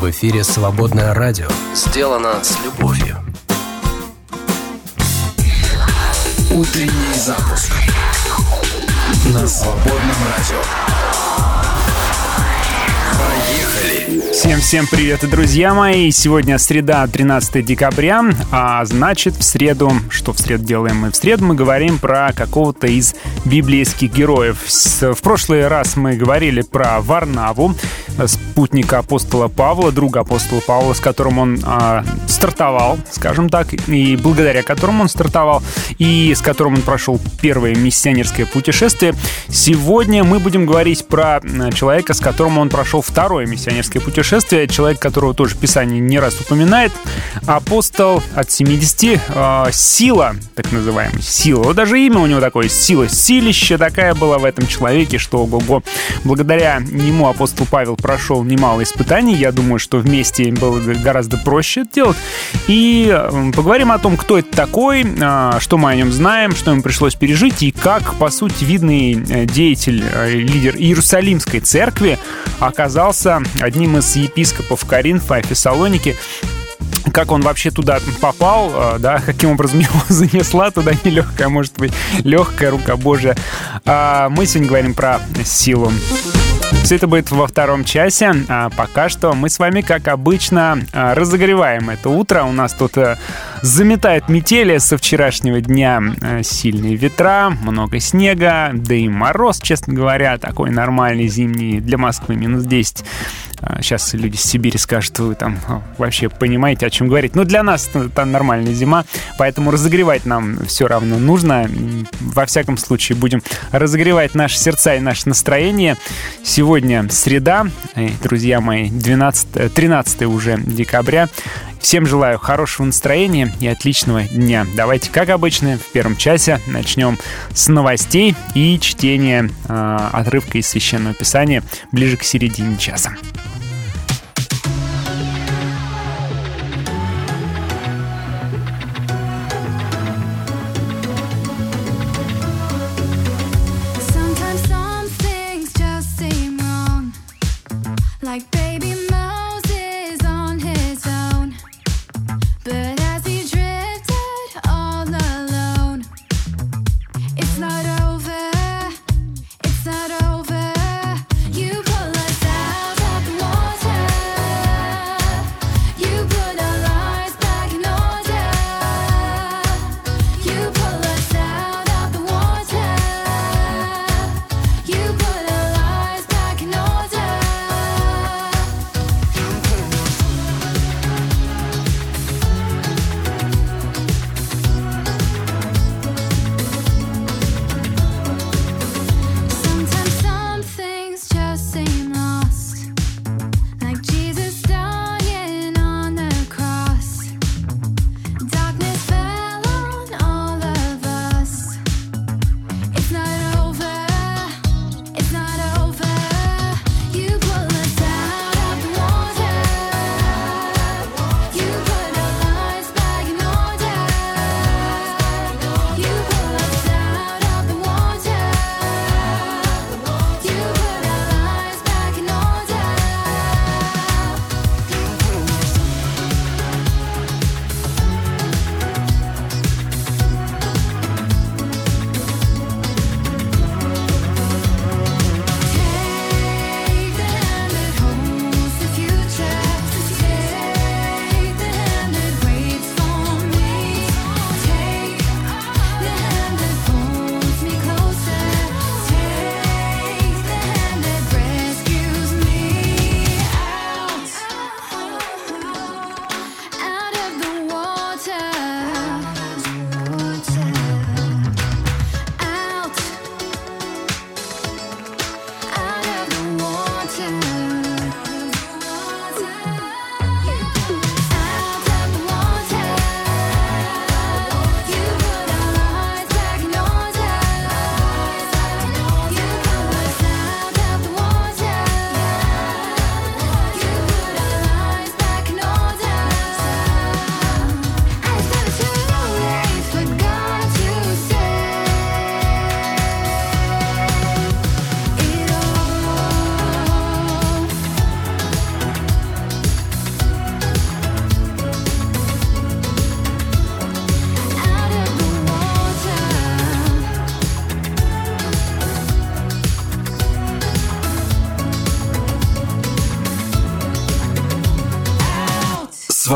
В эфире «Свободное радио». Сделано с любовью. Утренний запуск на «Свободном радио». Всем-всем привет, друзья мои! Сегодня среда, 13 декабря, а значит в среду, что в среду делаем мы? В среду мы говорим про какого-то из библейских героев. В прошлый раз мы говорили про Варнаву, спутника апостола Павла, друга апостола Павла, с которым он а, стартовал, скажем так, и благодаря которому он стартовал, и с которым он прошел первое миссионерское путешествие. Сегодня мы будем говорить про человека, с которым он прошел второе миссионерское путешествие, человек, которого тоже Писание не раз упоминает, апостол от 70, э, а, сила, так называемая, сила. Вот даже имя у него такое, сила, силища такая была в этом человеке, что ого-го. Благодаря нему апостол Павел прошел немало испытаний. Я думаю, что вместе было гораздо проще это делать. И поговорим о том, кто это такой, а, что мы о нем знаем, что ему пришлось пережить и как, по сути, видный э, деятель, э, лидер Иерусалимской церкви оказался одним из епископов Коринфа и Фессалоники как он вообще туда попал, э, да, каким образом его занесла туда нелегкая, может быть, легкая рука Божия. А мы сегодня говорим про силу. Все это будет во втором часе. А пока что мы с вами, как обычно, а, разогреваем это утро. У нас тут э, заметает метели со вчерашнего дня. Э, сильные ветра, много снега, да и мороз, честно говоря, такой нормальный зимний для Москвы, минус 10. Сейчас а, люди с Сибири скажут, вы там вообще понимаете, о чем говорить. Но для нас это нормальная зима, поэтому разогревать нам все равно нужно. Во всяком случае, будем разогревать наши сердца и наше настроение. Сегодня среда, друзья мои, 12, 13 уже декабря. Всем желаю хорошего настроения и отличного дня. Давайте, как обычно, в первом часе начнем с новостей и чтения э, отрывка из Священного Писания ближе к середине часа.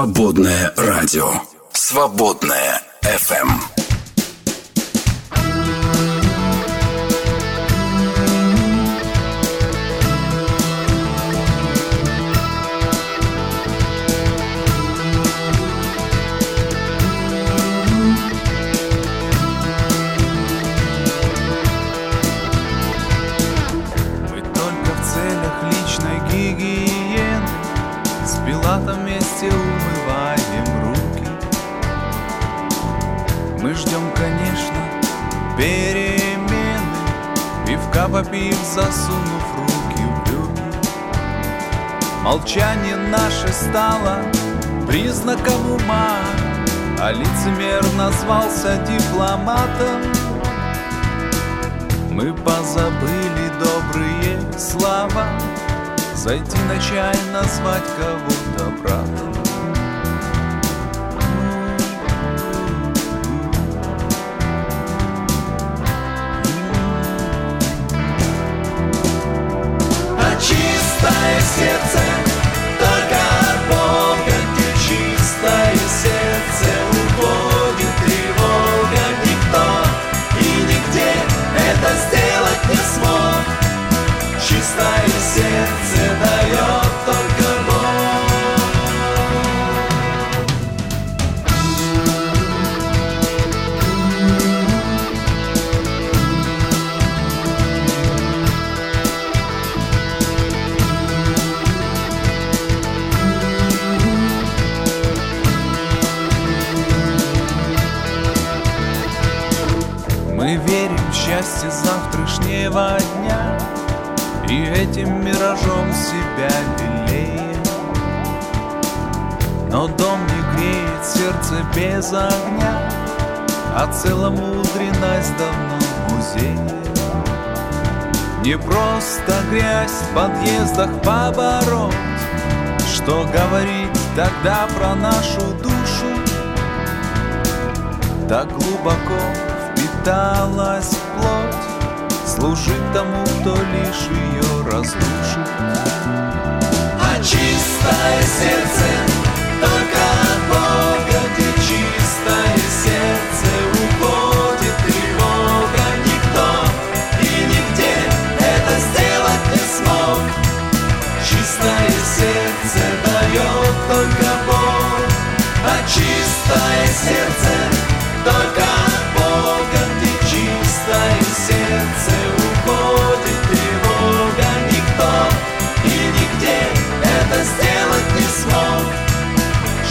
Свободное радио. Свободное Зайти на чай, назвать кого-то братом. И этим миражом себя лелеем Но дом не греет сердце без огня А целомудренность давно в музее. Не просто грязь в подъездах побороть Что говорить тогда про нашу душу. Так глубоко впиталась плоть Служить тому, кто лишь ее разрушит. А чистое сердце только от Бога Где чистое сердце уходит тревога Никто и нигде это сделать не смог. Чистое сердце дает только Бог А чистое сердце только сделать не смог.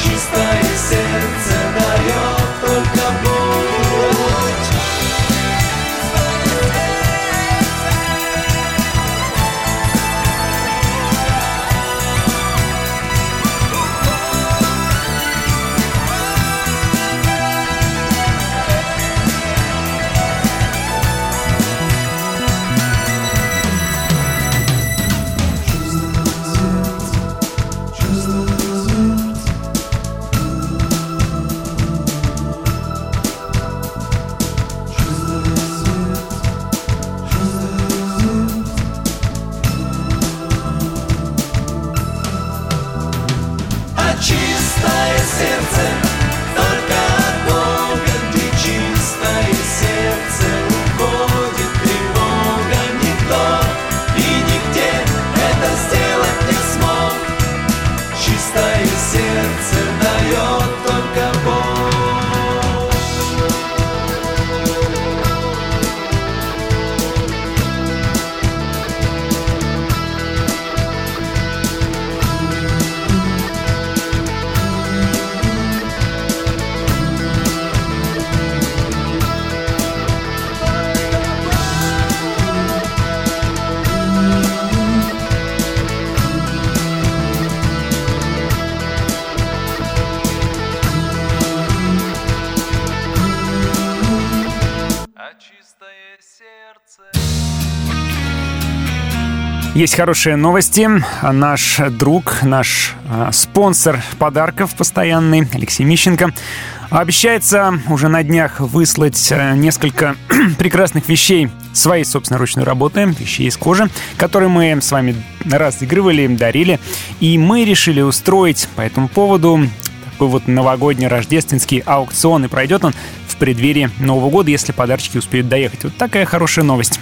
Чистое сердце дает только Есть хорошие новости. Наш друг, наш э, спонсор подарков постоянный, Алексей Мищенко, обещается уже на днях выслать э, несколько прекрасных вещей своей собственной ручной работы, вещей из кожи, которые мы с вами разыгрывали, дарили. И мы решили устроить по этому поводу такой вот новогодний рождественский аукцион. И пройдет он в преддверии Нового года, если подарочки успеют доехать. Вот такая хорошая новость.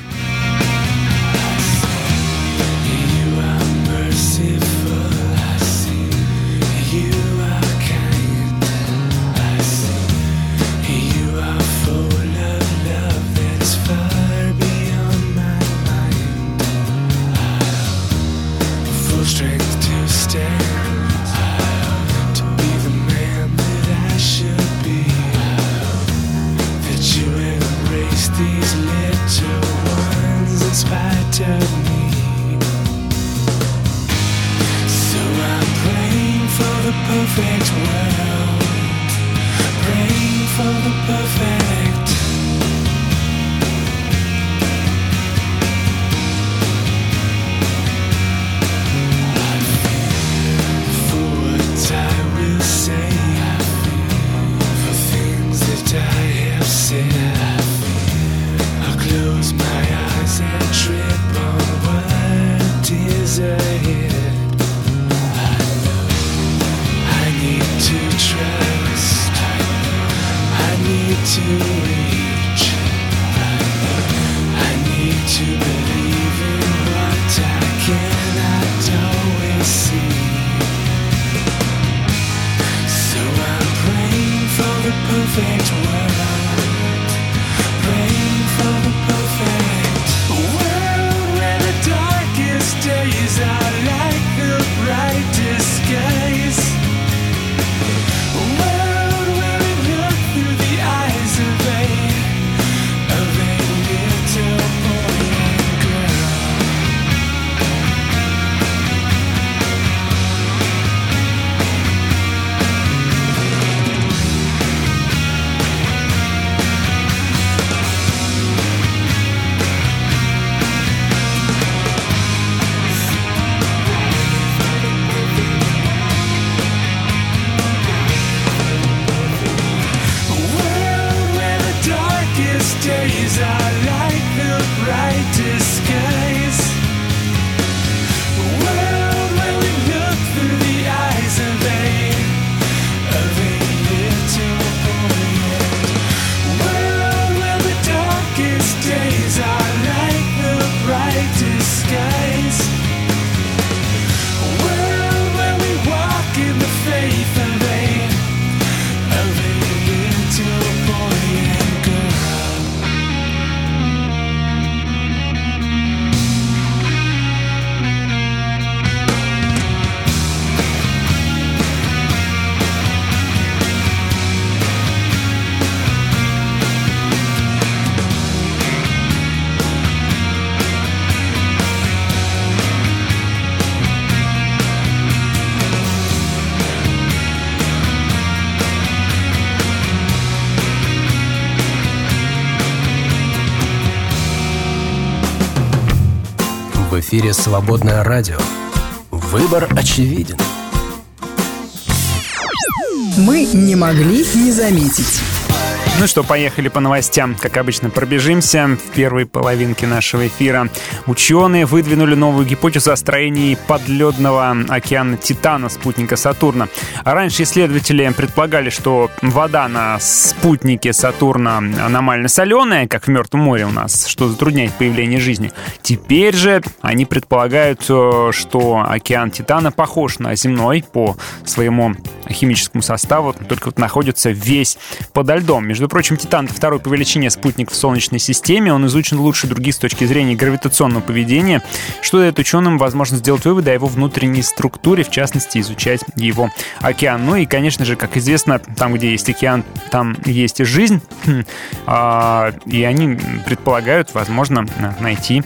Эфире «Свободное радио». Выбор очевиден. Мы не могли не заметить. Ну что, поехали по новостям. Как обычно, пробежимся в первой половинке нашего эфира. Ученые выдвинули новую гипотезу о строении подледного океана Титана, спутника Сатурна. А раньше исследователи предполагали, что вода на спутнике Сатурна аномально соленая, как в Мертвом море у нас, что затрудняет появление жизни. Теперь же они предполагают, э, что океан Титана похож на земной по своему химическому составу, только вот находится весь подо льдом. Между прочим, Титан — второй по величине спутник в Солнечной системе. Он изучен лучше других с точки зрения гравитационного поведения, что дает ученым возможность сделать выводы о его внутренней структуре, в частности, изучать его океан. Ну и, конечно же, как известно, там, где есть океан, там есть и жизнь. А, и они предполагают, возможно, найти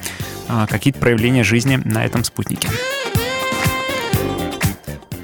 какие-то проявления жизни на этом спутнике.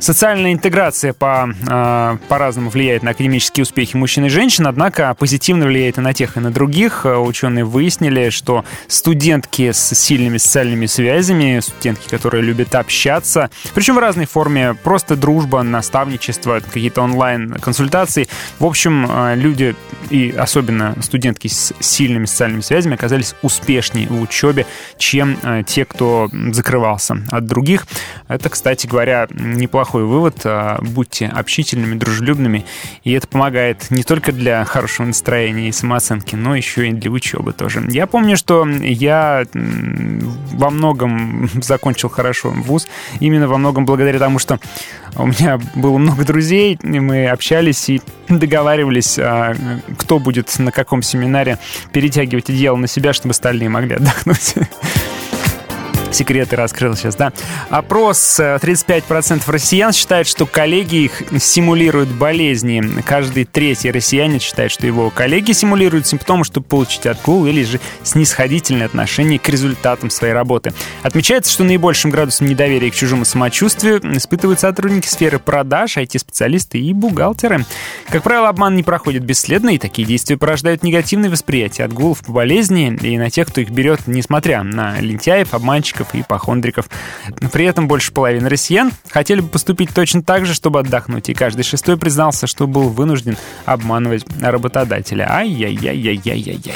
Социальная интеграция по, э, по-разному влияет на академические успехи мужчин и женщин, однако позитивно влияет и на тех, и на других. Ученые выяснили, что студентки с сильными социальными связями, студентки, которые любят общаться, причем в разной форме, просто дружба, наставничество, какие-то онлайн-консультации. В общем, э, люди, и особенно студентки с сильными социальными связями, оказались успешнее в учебе, чем те, кто закрывался от других. Это, кстати говоря, неплохо неплохой вывод. А, будьте общительными, дружелюбными, и это помогает не только для хорошего настроения и самооценки, но еще и для учебы тоже. Я помню, что я во многом закончил хорошо вуз, именно во многом благодаря тому, что у меня было много друзей, мы общались и договаривались, а, кто будет на каком семинаре перетягивать одеяло на себя, чтобы остальные могли отдохнуть секреты раскрыл сейчас, да. Опрос 35% э, россиян считает, что коллеги их симулируют болезни. Каждый третий россиянин считает, что его коллеги симулируют симптомы, чтобы получить отгул или же снисходительное отношение к результатам своей работы. Отмечается, что наибольшим градусом недоверия к чужому самочувствию испытывают сотрудники сферы продаж, IT-специалисты и бухгалтеры. Как правило, обман не проходит бесследно, и такие действия порождают негативное восприятие отгулов по болезни и на тех, кто их берет, несмотря на лентяев, обманщиков диабетиков и ипохондриков. При этом больше половины россиян хотели бы поступить точно так же, чтобы отдохнуть, и каждый шестой признался, что был вынужден обманывать работодателя. Ай-яй-яй-яй-яй-яй-яй.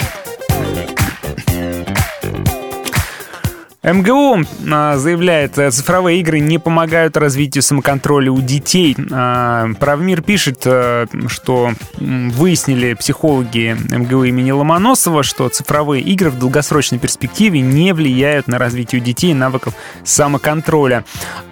МГУ а, заявляет, э, цифровые игры не помогают развитию самоконтроля у детей. А, Правмир пишет, э, что выяснили психологи МГУ имени Ломоносова, что цифровые игры в долгосрочной перспективе не влияют на развитие у детей навыков самоконтроля.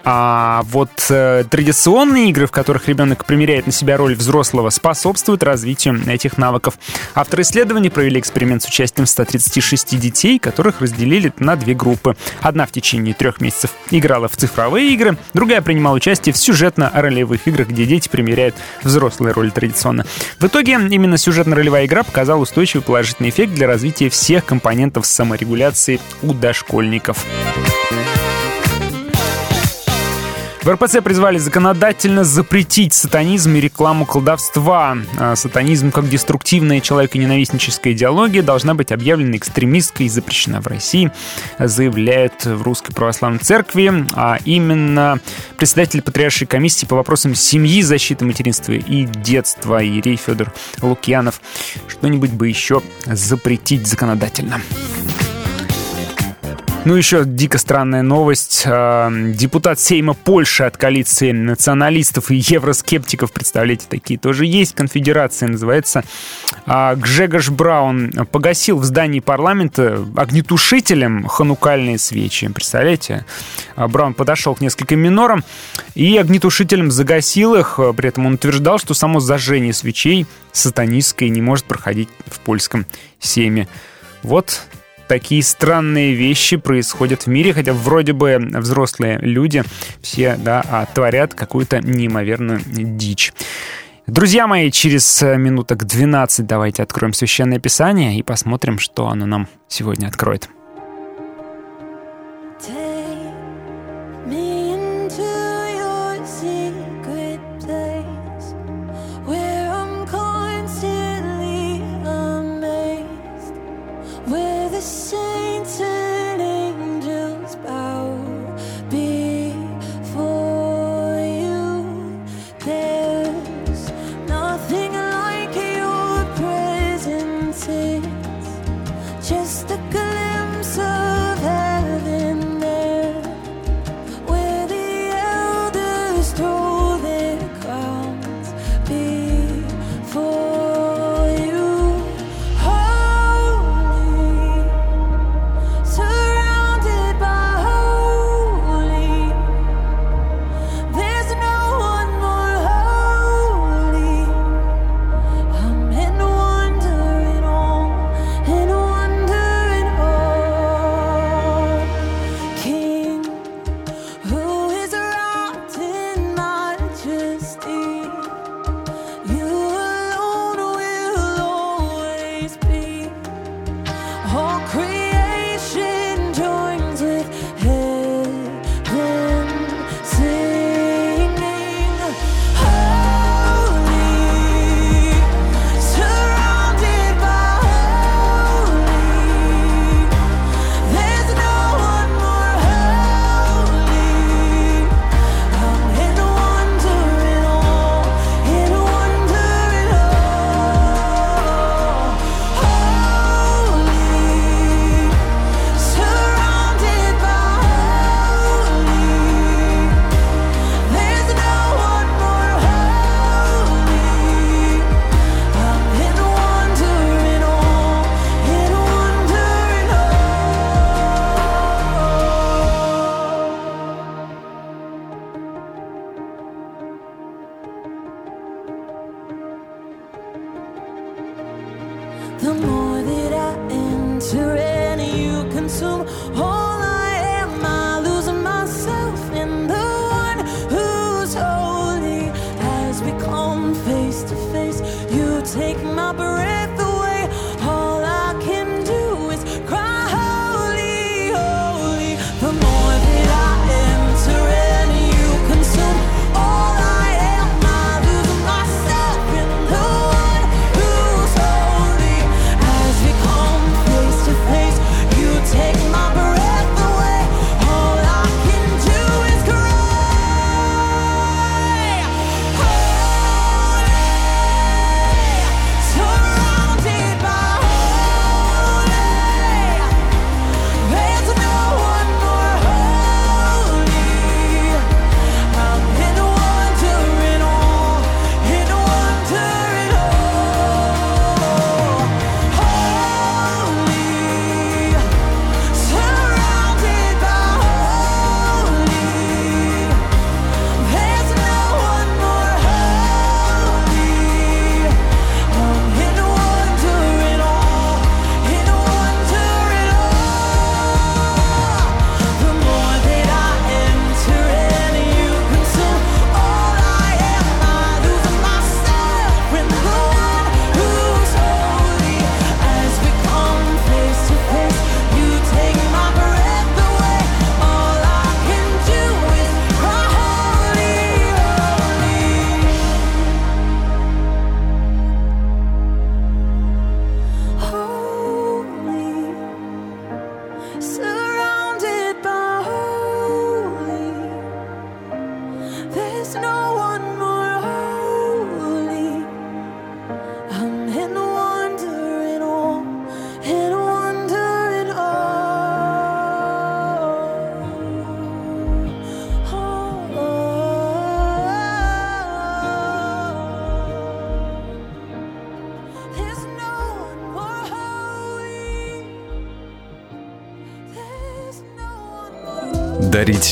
А вот э, традиционные игры, в которых ребенок примеряет на себя роль взрослого, способствуют развитию этих навыков. Авторы исследования провели эксперимент с участием 136 детей, которых разделили на две группы. Одна в течение трех месяцев играла в цифровые игры, другая принимала участие в сюжетно-ролевых играх, где дети примеряют взрослые роли традиционно. В итоге именно сюжетно-ролевая игра показала устойчивый положительный эффект для развития всех компонентов саморегуляции у дошкольников. В РПЦ призвали законодательно запретить сатанизм и рекламу колдовства. А сатанизм как деструктивная человеконенавистническая идеология должна быть объявлена экстремистской и запрещена в России, заявляет в Русской Православной Церкви, а именно председатель Патриаршей комиссии по вопросам семьи, защиты материнства и детства Ирей Федор Лукьянов. Что-нибудь бы еще запретить законодательно. Ну, еще дико странная новость. А, депутат Сейма Польши от коалиции националистов и евроскептиков, представляете, такие тоже есть, конфедерация называется, а, Гжегош Браун погасил в здании парламента огнетушителем ханукальные свечи. Представляете? А, Браун подошел к нескольким минорам и огнетушителем загасил их. При этом он утверждал, что само зажжение свечей сатанистское не может проходить в польском Сейме. Вот такие странные вещи происходят в мире, хотя вроде бы взрослые люди все, да, а творят какую-то неимоверную дичь. Друзья мои, через минуток 12 давайте откроем Священное Писание и посмотрим, что оно нам сегодня откроет.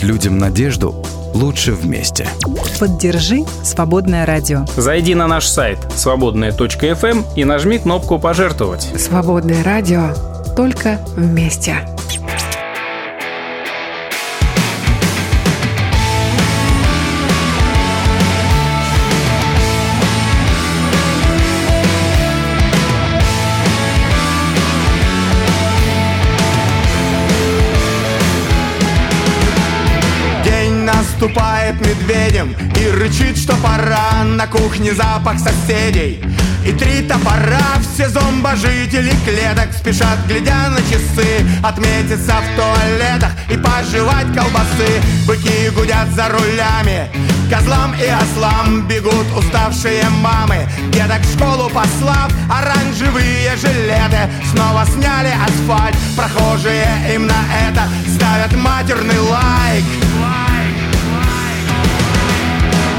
Дарить людям надежду лучше вместе. Поддержи «Свободное радио». Зайди на наш сайт свободная.фм и нажми кнопку «Пожертвовать». «Свободное радио» только вместе. Наступает медведем И рычит, что пора На кухне запах соседей. И три топора, все зомбожители клеток Спешат, глядя на часы Отметиться в туалетах и пожевать колбасы. Быки гудят за рулями Козлам и ослам бегут уставшие мамы. Деток в школу послав Оранжевые жилеты Снова сняли асфальт. Прохожие им на это ставят матерный лайк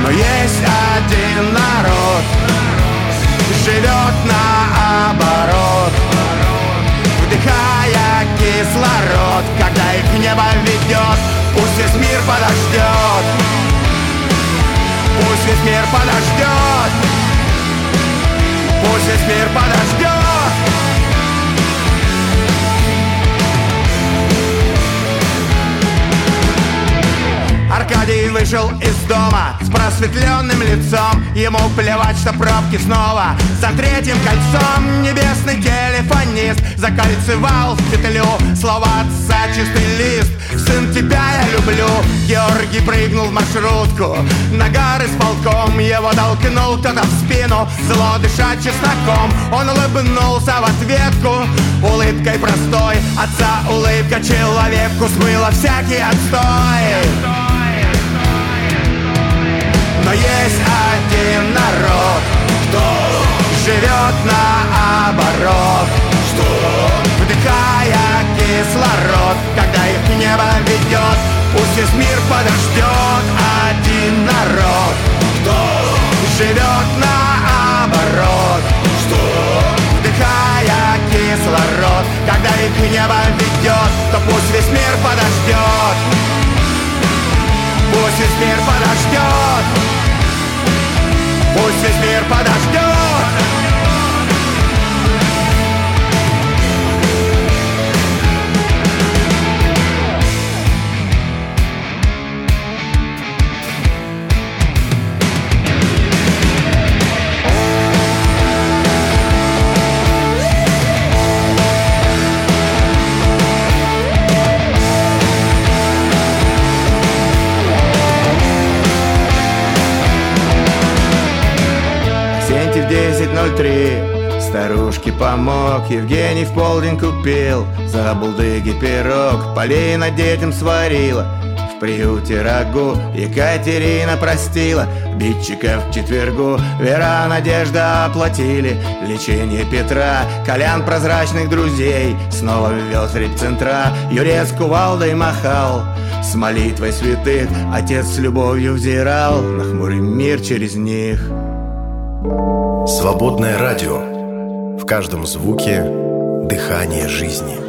но есть один народ Живет наоборот Вдыхая кислород Когда их небо ведет Пусть весь мир подождет. Пусть весь мир подождет. Пусть весь мир подождет Аркадий вышел из дома с просветленным лицом. Ему плевать, что пробки снова. За третьим кольцом небесный телефонист Закольцевал в петлю. Слова отца чистый лист. Сын, тебя я люблю Георгий прыгнул в маршрутку. Нагар с полком его толкнул кто-то в спину. Зло дыша чесноком Он улыбнулся в ответку. Улыбкой простой Отца улыбка человеку смыла всякий отстой но есть один народ, кто живет наоборот Что? Вдыхая кислород, когда их небо ведет Пусть весь мир подождет один народ Кто живет наоборот Что? Вдыхая кислород, когда их небо ведет То пусть весь мир подождет Пусть весь мир подождет Пусть весь мир подождет 03 Старушке помог, Евгений в полдень купил. За булдыги пирог, Полина детям сварила. В приюте рагу Екатерина простила. Обидчика в четвергу Вера, Надежда оплатили. Лечение Петра Колян прозрачных друзей. Снова ввел средь центра Юрец кувалдой махал. С молитвой святых Отец с любовью взирал. На хмурый мир через них Свободное радио. В каждом звуке дыхание жизни.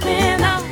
sleeping out.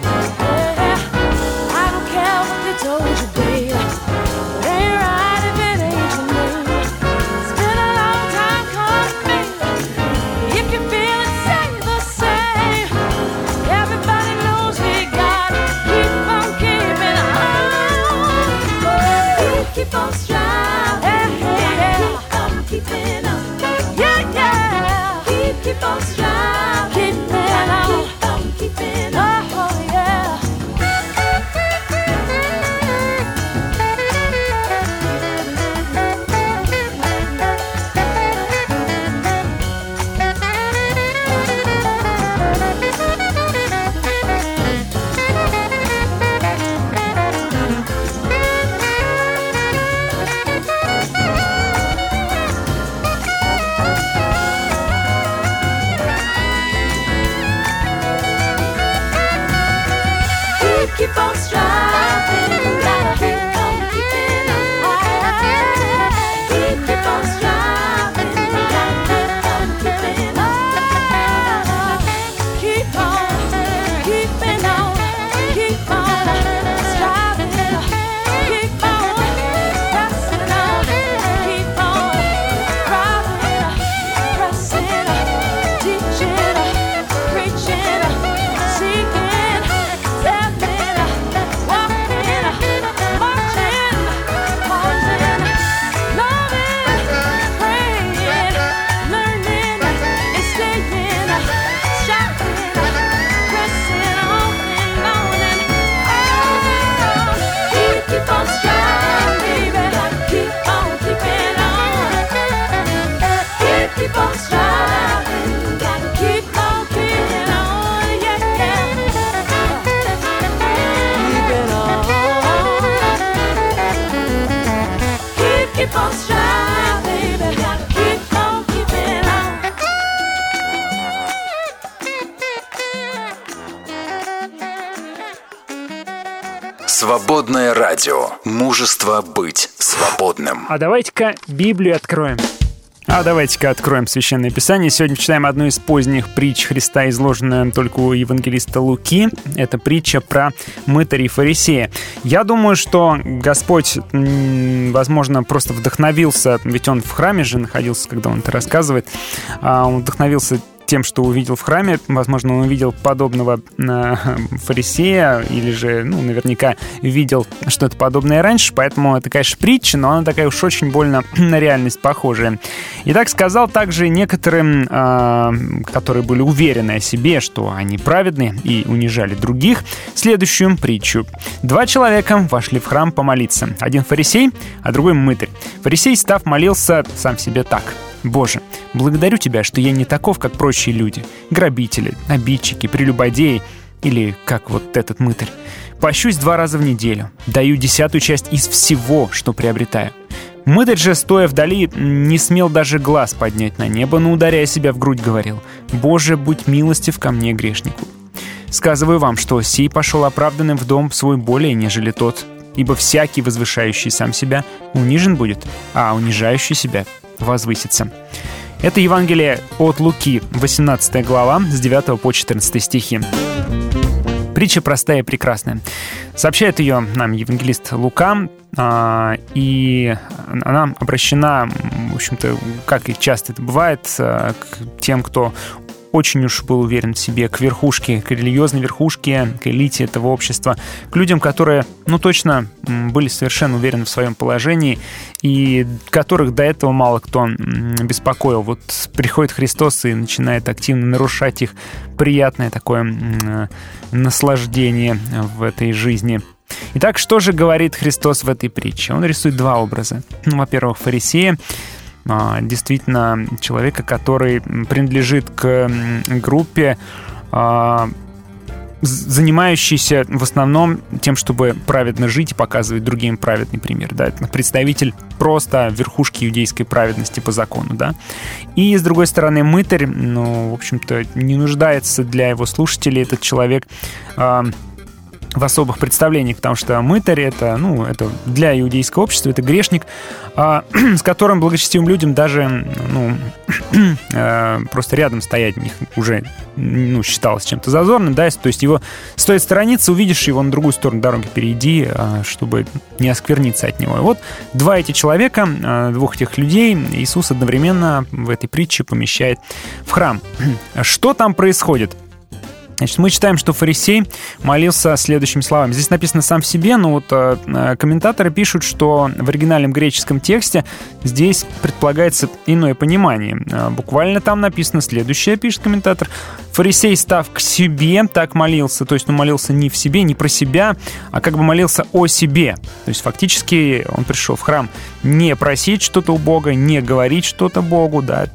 А давайте-ка Библию откроем. А давайте-ка откроем Священное Писание. Сегодня читаем одну из поздних притч Христа, изложенную только у евангелиста Луки. Это притча про мытаря и фарисея. Я думаю, что Господь, возможно, просто вдохновился, ведь он в храме же находился, когда он это рассказывает, а он вдохновился тем, что увидел в храме. Возможно, он увидел подобного э, фарисея или же, ну, наверняка видел что-то подобное раньше, поэтому это, конечно, притча, но она такая уж очень больно на реальность похожая. И так сказал также некоторым, э, которые были уверены о себе, что они праведны и унижали других, следующую притчу. Два человека вошли в храм помолиться. Один фарисей, а другой мытарь. Фарисей, став, молился сам себе так – Боже, благодарю Тебя, что я не таков, как прочие люди. Грабители, обидчики, прелюбодеи или как вот этот мытарь. Пощусь два раза в неделю, даю десятую часть из всего, что приобретаю. Мытарь же, стоя вдали, не смел даже глаз поднять на небо, но, ударяя себя в грудь, говорил, «Боже, будь милостив ко мне, грешнику». Сказываю вам, что сей пошел оправданным в дом свой более, нежели тот, ибо всякий, возвышающий сам себя, унижен будет, а унижающий себя возвысится. Это Евангелие от Луки, 18 глава, с 9 по 14 стихи. Притча простая и прекрасная. Сообщает ее нам евангелист Лука, а, и она обращена, в общем-то, как и часто это бывает, а, к тем, кто очень уж был уверен в себе, к верхушке, к религиозной верхушке, к элите этого общества, к людям, которые, ну, точно были совершенно уверены в своем положении и которых до этого мало кто беспокоил. Вот приходит Христос и начинает активно нарушать их приятное такое наслаждение в этой жизни. Итак, что же говорит Христос в этой притче? Он рисует два образа. Ну, во-первых, фарисея, действительно человека, который принадлежит к группе а, занимающийся в основном тем, чтобы праведно жить и показывать другим праведный пример. Да? Это представитель просто верхушки иудейской праведности по закону. Да? И, с другой стороны, мытарь, ну, в общем-то, не нуждается для его слушателей этот человек э, в особых представлениях, потому что мытарь это, ну, это для иудейского общества, это грешник, а, с которым благочестивым людям даже, ну, э, просто рядом стоять них уже, ну, считалось чем-то зазорным, да, то есть его стоит сторониться, увидишь его на другую сторону дороги, перейди, а, чтобы не оскверниться от него. И вот два эти человека, а, двух этих людей Иисус одновременно в этой притче помещает в храм. Что там происходит? Значит, мы читаем, что фарисей молился следующими словами. Здесь написано сам в себе, но вот э, э, комментаторы пишут, что в оригинальном греческом тексте здесь предполагается иное понимание. Э, буквально там написано следующее, пишет комментатор. Фарисей, став к себе, так молился. То есть он молился не в себе, не про себя, а как бы молился о себе. То есть фактически он пришел в храм не просить что-то у Бога, не говорить что-то Богу, да,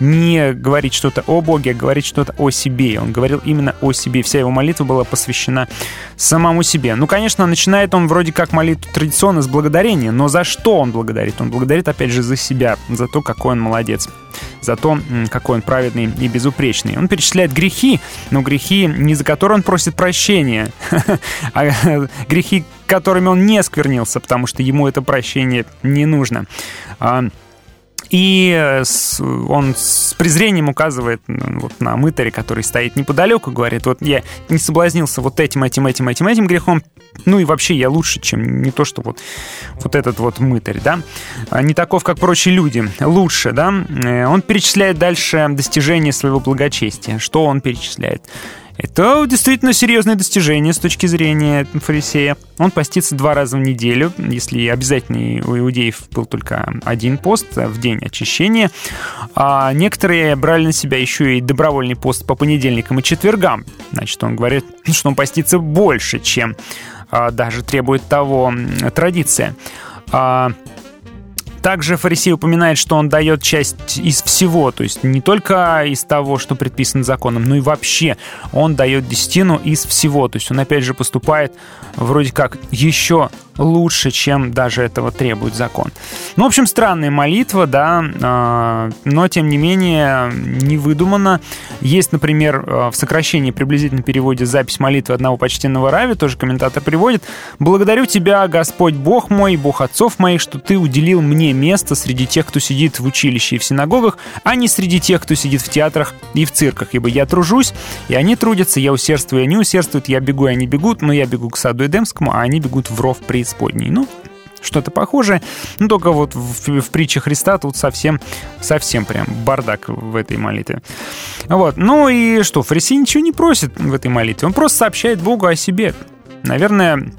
не говорить что-то о Боге, а говорить что-то о себе. Он говорил именно о себе. Вся его молитва была посвящена самому себе. Ну, конечно, начинает он вроде как молитву традиционно с благодарения, но за что он благодарит? Он благодарит, опять же, за себя, за то, какой он молодец, за то, какой он праведный и безупречный. Он перечисляет грехи, но грехи, не за которые он просит прощения, а грехи, которыми он не сквернился, потому что ему это прощение не нужно. И э, он с презрением указывает вот на мытаре, который стоит неподалеку, говорит, вот я не соблазнился вот этим, этим, этим, этим, этим грехом, ну и вообще я лучше, чем не то, что вот, вот этот вот мытарь, да, а не таков, как прочие люди, лучше, да. Э, он перечисляет дальше достижения своего благочестия. Что он перечисляет? Это действительно серьезное достижение с точки зрения фарисея. Он постится два раза в неделю, если обязательно у иудеев был только один пост в день очищения. А некоторые брали на себя еще и добровольный пост по понедельникам и четвергам. Значит, он говорит, что он постится больше, чем а, даже требует того традиция. Также фарисей упоминает, что он дает часть из всего, то есть не только из того, что предписано законом, но и вообще он дает десятину из всего. То есть он опять же поступает вроде как еще лучше, чем даже этого требует закон. Ну, в общем, странная молитва, да, а, но, тем не менее, не выдумана. Есть, например, а, в сокращении приблизительно переводе запись молитвы одного почтенного Рави, тоже комментатор приводит. «Благодарю Тебя, Господь Бог мой, Бог отцов моих, что Ты уделил мне место среди тех, кто сидит в училище и в синагогах, а не среди тех, кто сидит в театрах и в цирках, ибо я тружусь, и они трудятся, я усердствую, и они усердствуют, я бегу, и они бегут, но я бегу к саду Эдемскому, а они бегут в ров преисподней». Ну, что-то похожее. Ну, только вот в, в притче Христа тут совсем, совсем прям бардак в этой молитве. Вот. Ну и что, фарисей ничего не просит в этой молитве. Он просто сообщает Богу о себе. Наверное,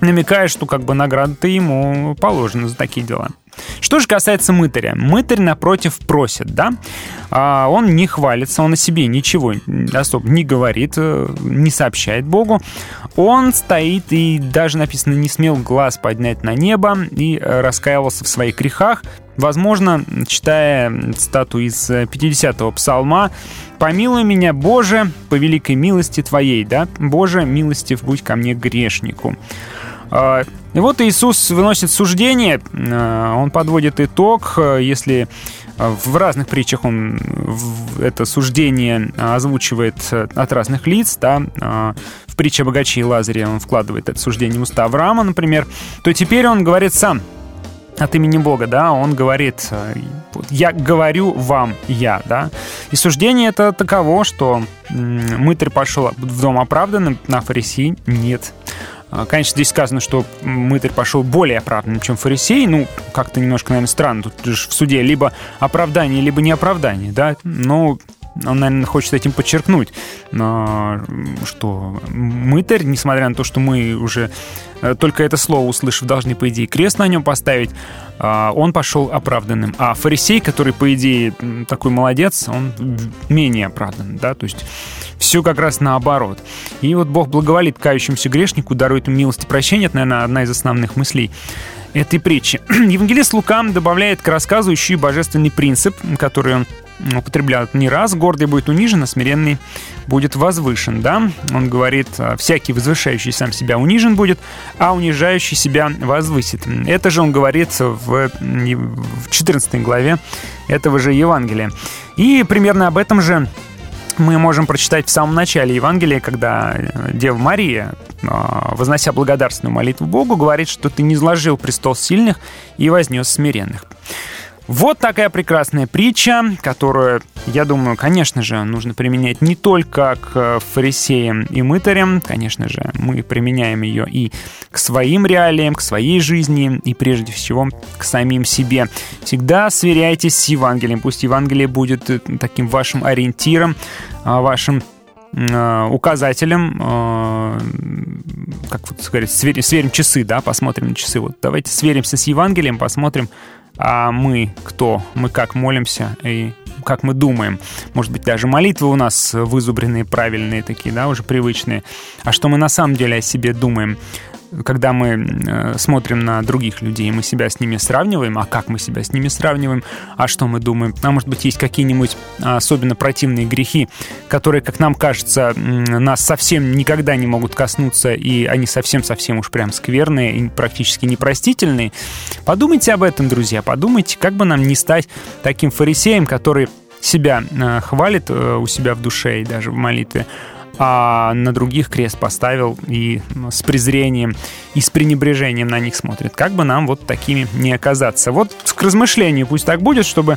намекая, что как бы награда-то ему положена за такие дела. Что же касается мытаря. Мытарь, напротив, просит, да? А он не хвалится, он о себе ничего особо не говорит, э, не сообщает Богу. Он стоит и даже написано не смел глаз поднять на небо и э, раскаивался в своих грехах. Возможно, читая цитату из 50-го псалма, «Помилуй меня, Боже, по великой милости Твоей, да? Боже, милостив будь ко мне грешнику». И вот Иисус выносит суждение, а, он подводит итог, а, если в разных притчах он это суждение озвучивает от разных лиц, да, в притче о богаче и Лазаре он вкладывает это суждение в уста Авраама, например, то теперь он говорит сам от имени Бога, да, он говорит, я говорю вам, я, да. И суждение это таково, что мытарь пошел в дом оправданным, на фарисей нет. А, конечно, здесь сказано, что мытарь пошел более оправданным, чем фарисей. Ну, как-то немножко, наверное, странно. Тут же в суде либо оправдание, либо неоправдание, да. Но он, наверное, хочет этим подчеркнуть, что мытарь, несмотря на то, что мы уже э, только это слово услышав, должны, по идее, крест на нем поставить, а, он пошел оправданным. А фарисей, который, по идее, такой молодец, он менее оправдан, да, то есть все как раз наоборот. И вот Бог благоволит кающемуся грешнику, дарует ему милость и прощение, это, наверное, одна из основных мыслей этой притчи. Евангелист Лука добавляет к рассказу еще и божественный принцип, который он употребляют не раз. Гордый будет унижен, а смиренный будет возвышен, да? Он говорит, «А, всякий возвышающий сам себя унижен будет, а унижающий себя возвысит. Это же он говорит в, в 14 главе этого же Евангелия. И примерно об этом же мы можем прочитать в самом начале Евангелия, когда э, Дева Мария, а, вознося благодарственную молитву Богу, говорит, что ты не изложил престол сильных и вознес смиренных. Вот такая прекрасная притча, которую, я думаю, конечно же, нужно применять не только к фарисеям и мытарям, конечно же, мы применяем ее и к своим реалиям, к своей жизни, и прежде всего к самим себе. Всегда сверяйтесь с Евангелием, пусть Евангелие будет э, таким вашим ориентиром, а, вашим э, указателем, э, как вот сказать, сверим, сверим часы, да, посмотрим на часы. Вот давайте сверимся с Евангелием, посмотрим, а мы кто, мы как молимся и как мы думаем. Может быть, даже молитвы у нас вызубренные, правильные такие, да, уже привычные. А что мы на самом деле о себе думаем? Когда мы э, смотрим на других людей, мы себя с ними сравниваем, а как мы себя с ними сравниваем, а что мы думаем. А может быть, есть какие-нибудь особенно противные грехи, которые, как нам кажется, нас совсем никогда не могут коснуться, и они совсем-совсем уж прям скверные и практически непростительные. Подумайте об этом, друзья, подумайте, как бы нам не стать таким фарисеем, который себя э, хвалит э, у себя в душе и даже в молитве, а на других крест поставил и с презрением и с пренебрежением на них смотрит. Как бы нам вот такими не оказаться. Вот к размышлению пусть так будет, чтобы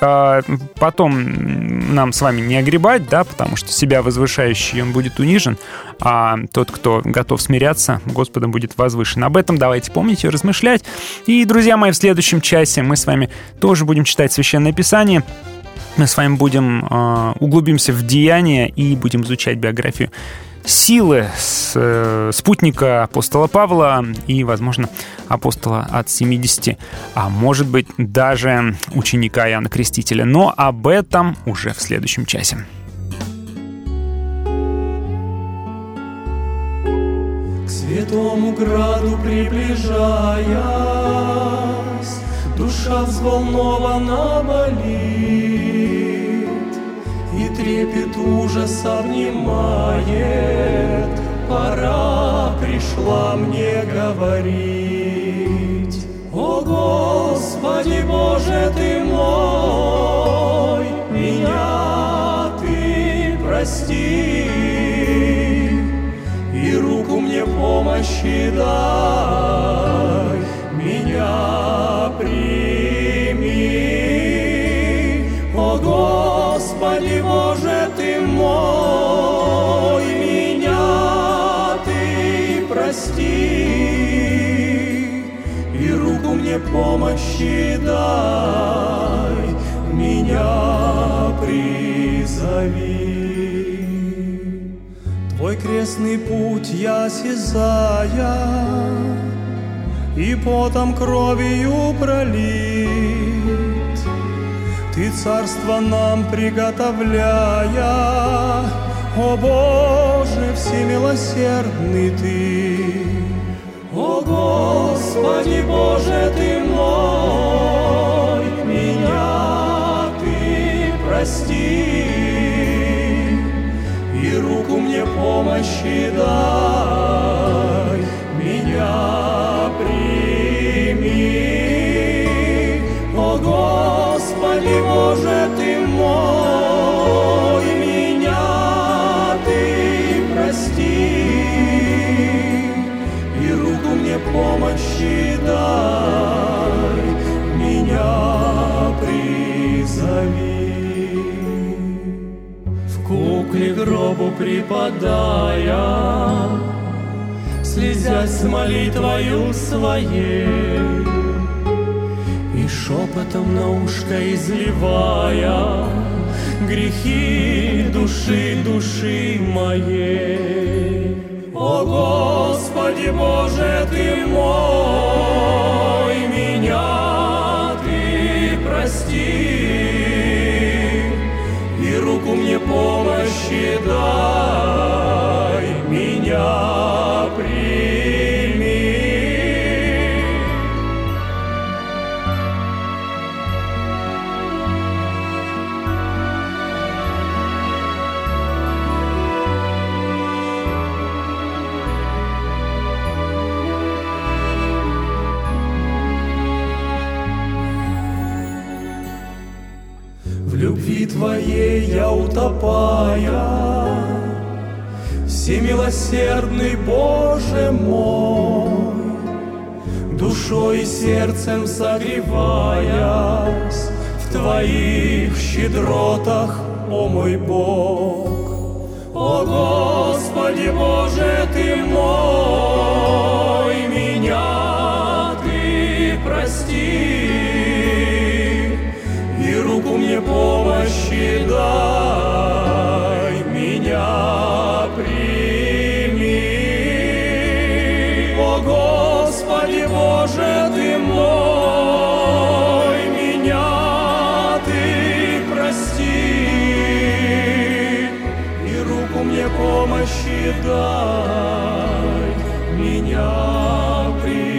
э, потом нам с вами не огребать, да, потому что себя возвышающий он будет унижен, а тот, кто готов смиряться, Господом будет возвышен. Об этом давайте помнить и размышлять. И, друзья мои, в следующем часе мы с вами тоже будем читать Священное Писание мы с вами будем э, углубимся в деяния и будем изучать биографию силы с, э, спутника апостола Павла и, возможно, апостола от 70, а может быть даже ученика Иоанна Крестителя. Но об этом уже в следующем часе. К святому граду приближаясь, душа взволнована болит, И трепет ужас обнимает, Пора пришла мне говорить. О Господи Боже ты мой, Меня ты прости, И руку мне помощи дай, Меня прими. Боже ты мой, Меня ты прости, И руку мне помощи дай, Меня призови. Твой крестный путь я сизая, И потом кровью пролит. Ты царство нам приготовляя, О Боже, всемилосердный Ты. О Господи Боже ты мой, Меня ты прости, И руку мне помощи дай, Меня Господи Боже ты мой, Меня ты прости, и руку мне помощи дай, меня призови. В кукле гробу припадая, слезясь с молитвою своей, и шепотом на ушко изливая грехи души, души моей. О Господи Боже, Ты мой, меня Ты прости, и руку мне помощи дай, утопая, Всемилосердный Боже мой, Душой и сердцем согреваясь В Твоих щедротах, о мой Бог. О Господи Боже Ты мой, Меня Ты прости, и руку мне помощи дай, помощи дай, меня призови.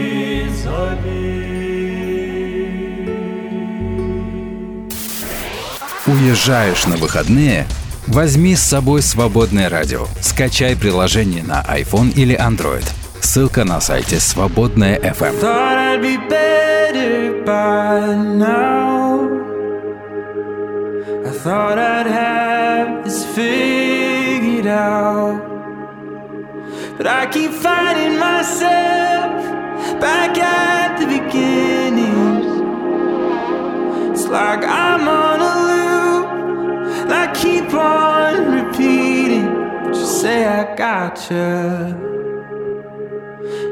Уезжаешь на выходные? Возьми с собой свободное радио. Скачай приложение на iPhone или Android. Ссылка на сайте свободная FM. Finding myself back at the beginning. It's like I'm on a loop, I keep on repeating. But you say I gotcha.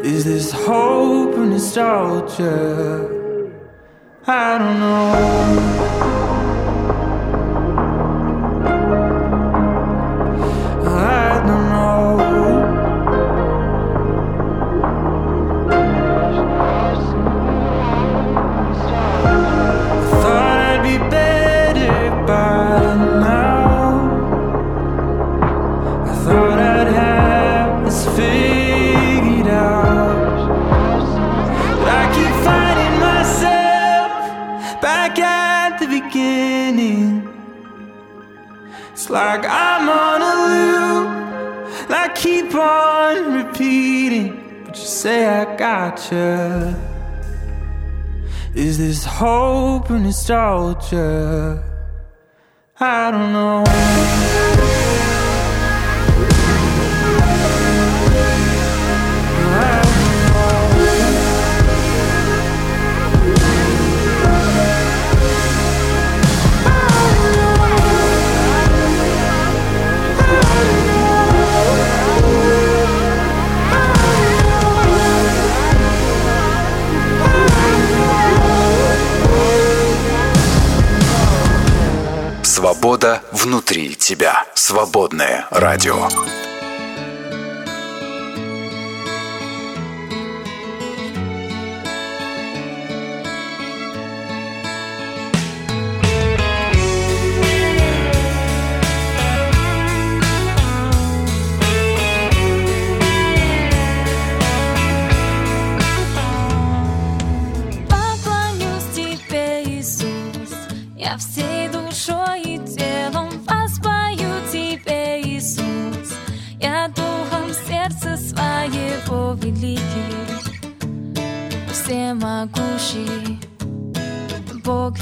Is this hope or nostalgia? I don't know. hope and nostalgia. I don't know. Свобода внутри тебя. Свободное радио.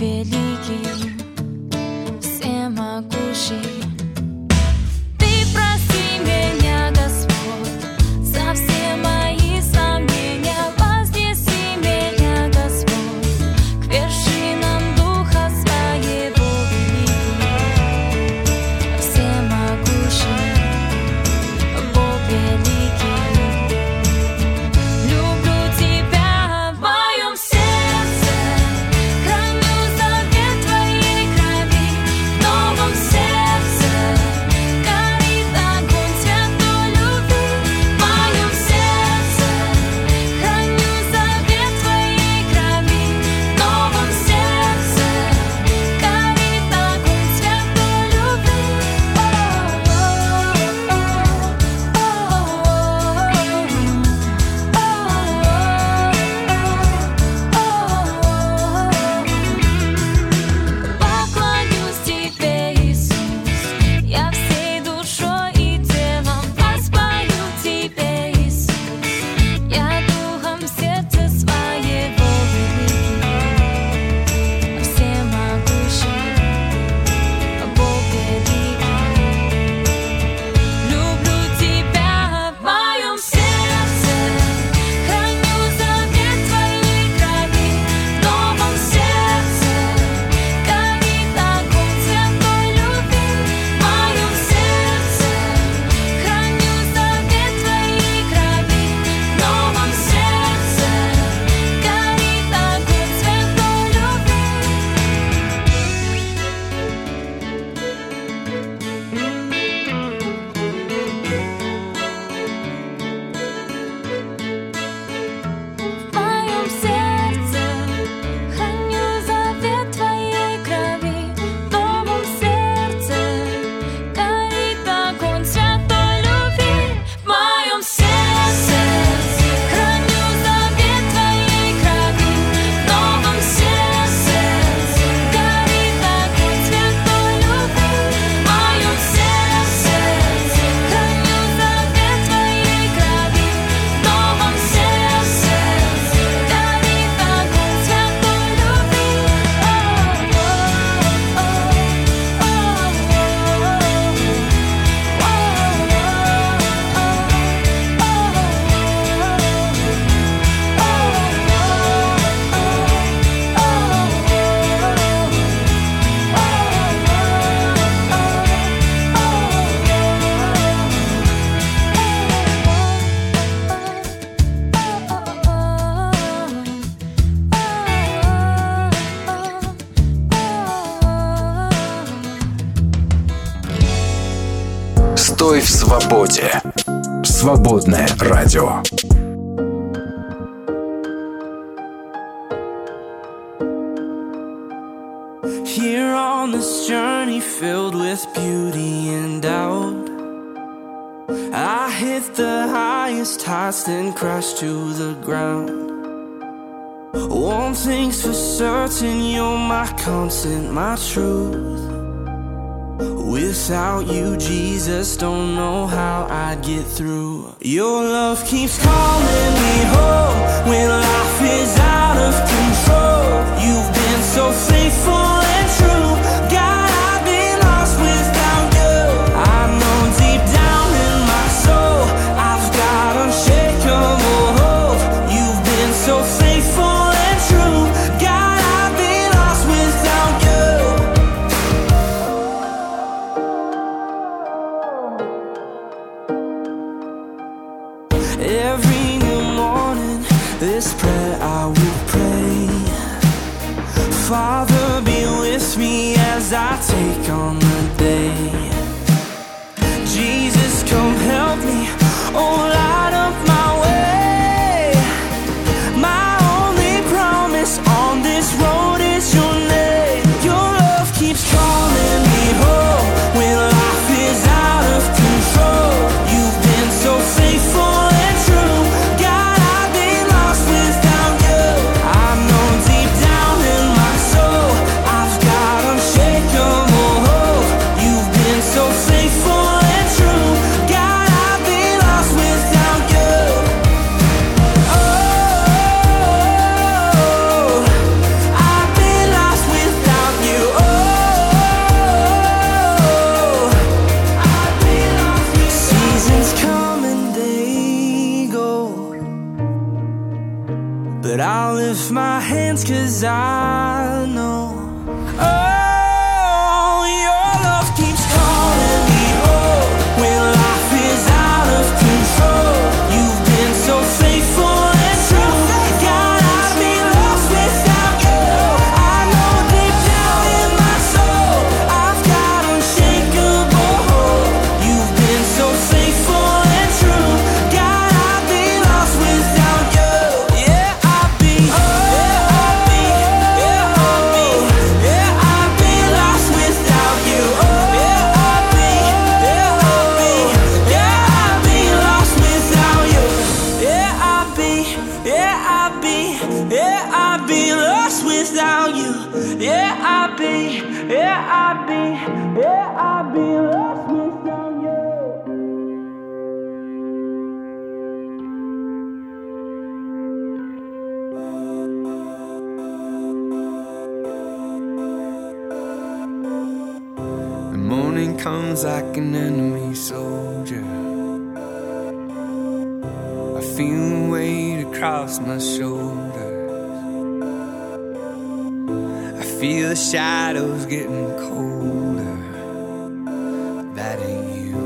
feliz. Силой в свободе. Свободное радио. Here on this journey filled with beauty and doubt, I hit the highest heights, then crashed to the ground. One thing's for certain, you're my constant, my truth. Without you, Jesus, don't know how I'd get through. Your love keeps calling me home when life is out of control. You've been so faithful. across my shoulders. I feel the shadows getting colder. That ain't you.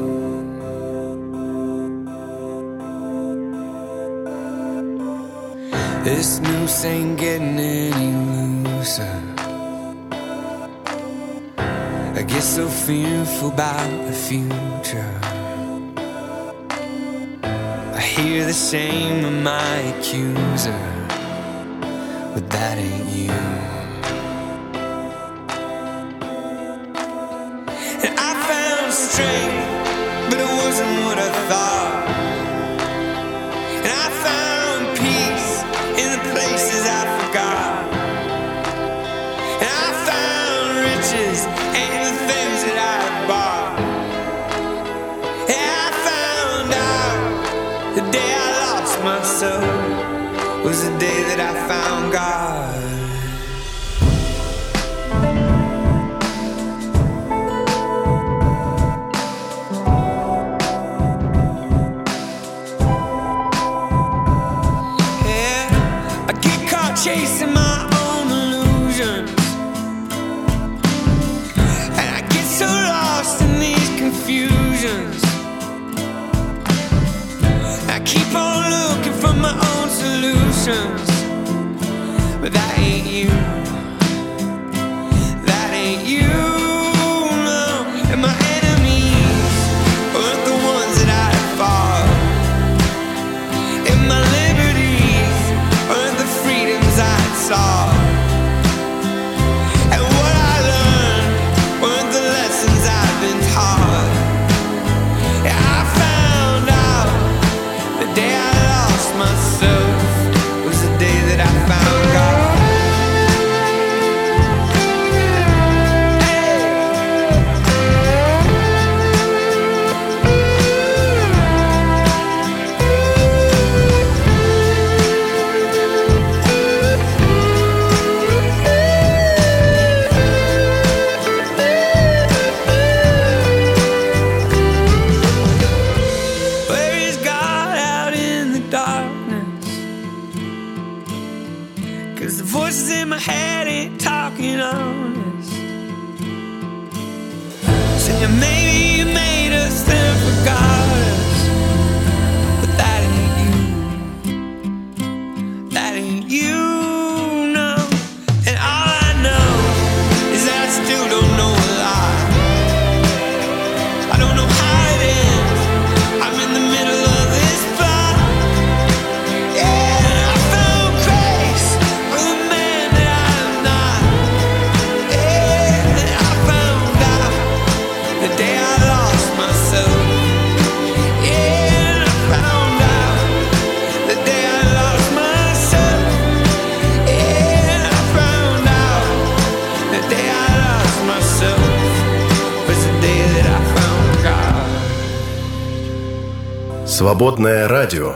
This noose ain't getting any looser. I get so fearful about the future hear the same of my accuser, but that ain't you. was the day that I found God. Свободное радио.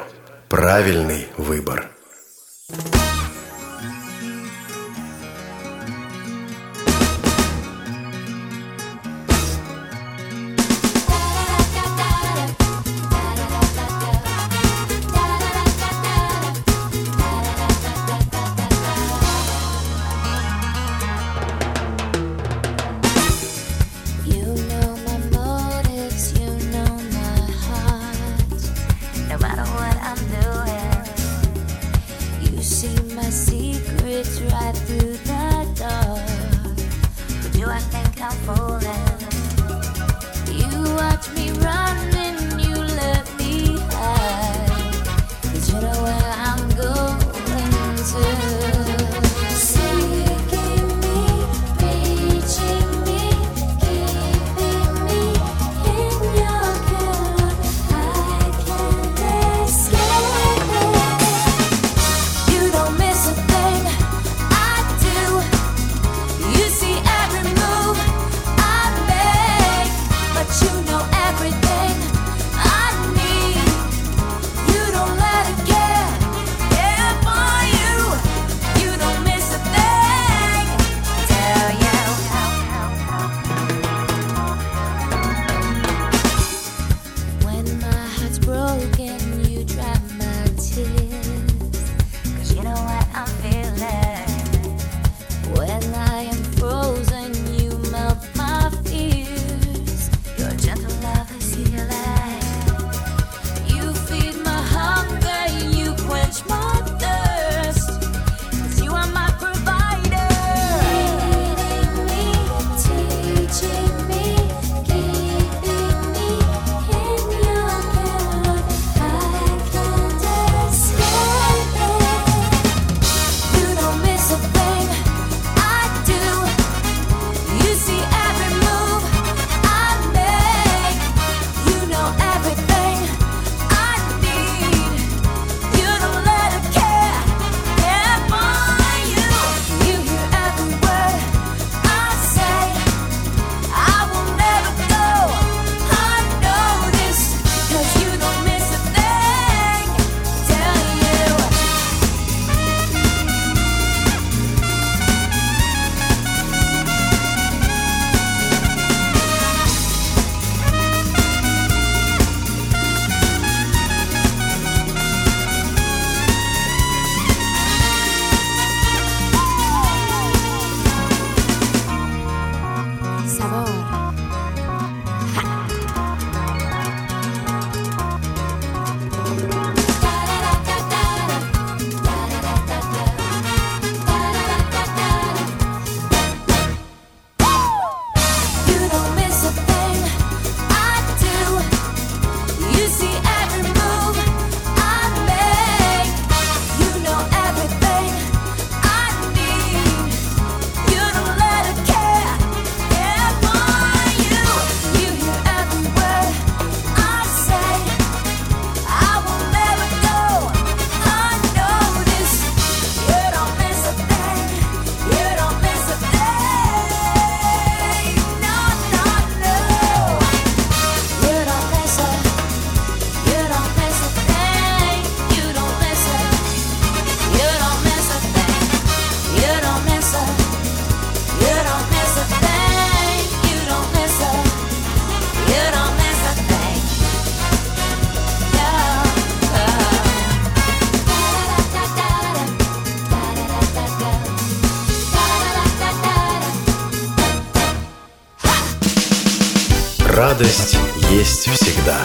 Радость есть всегда.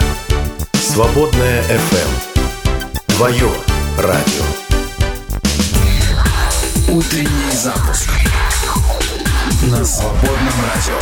Свободная FM. Твое радио. Утренний запуск на свободном радио.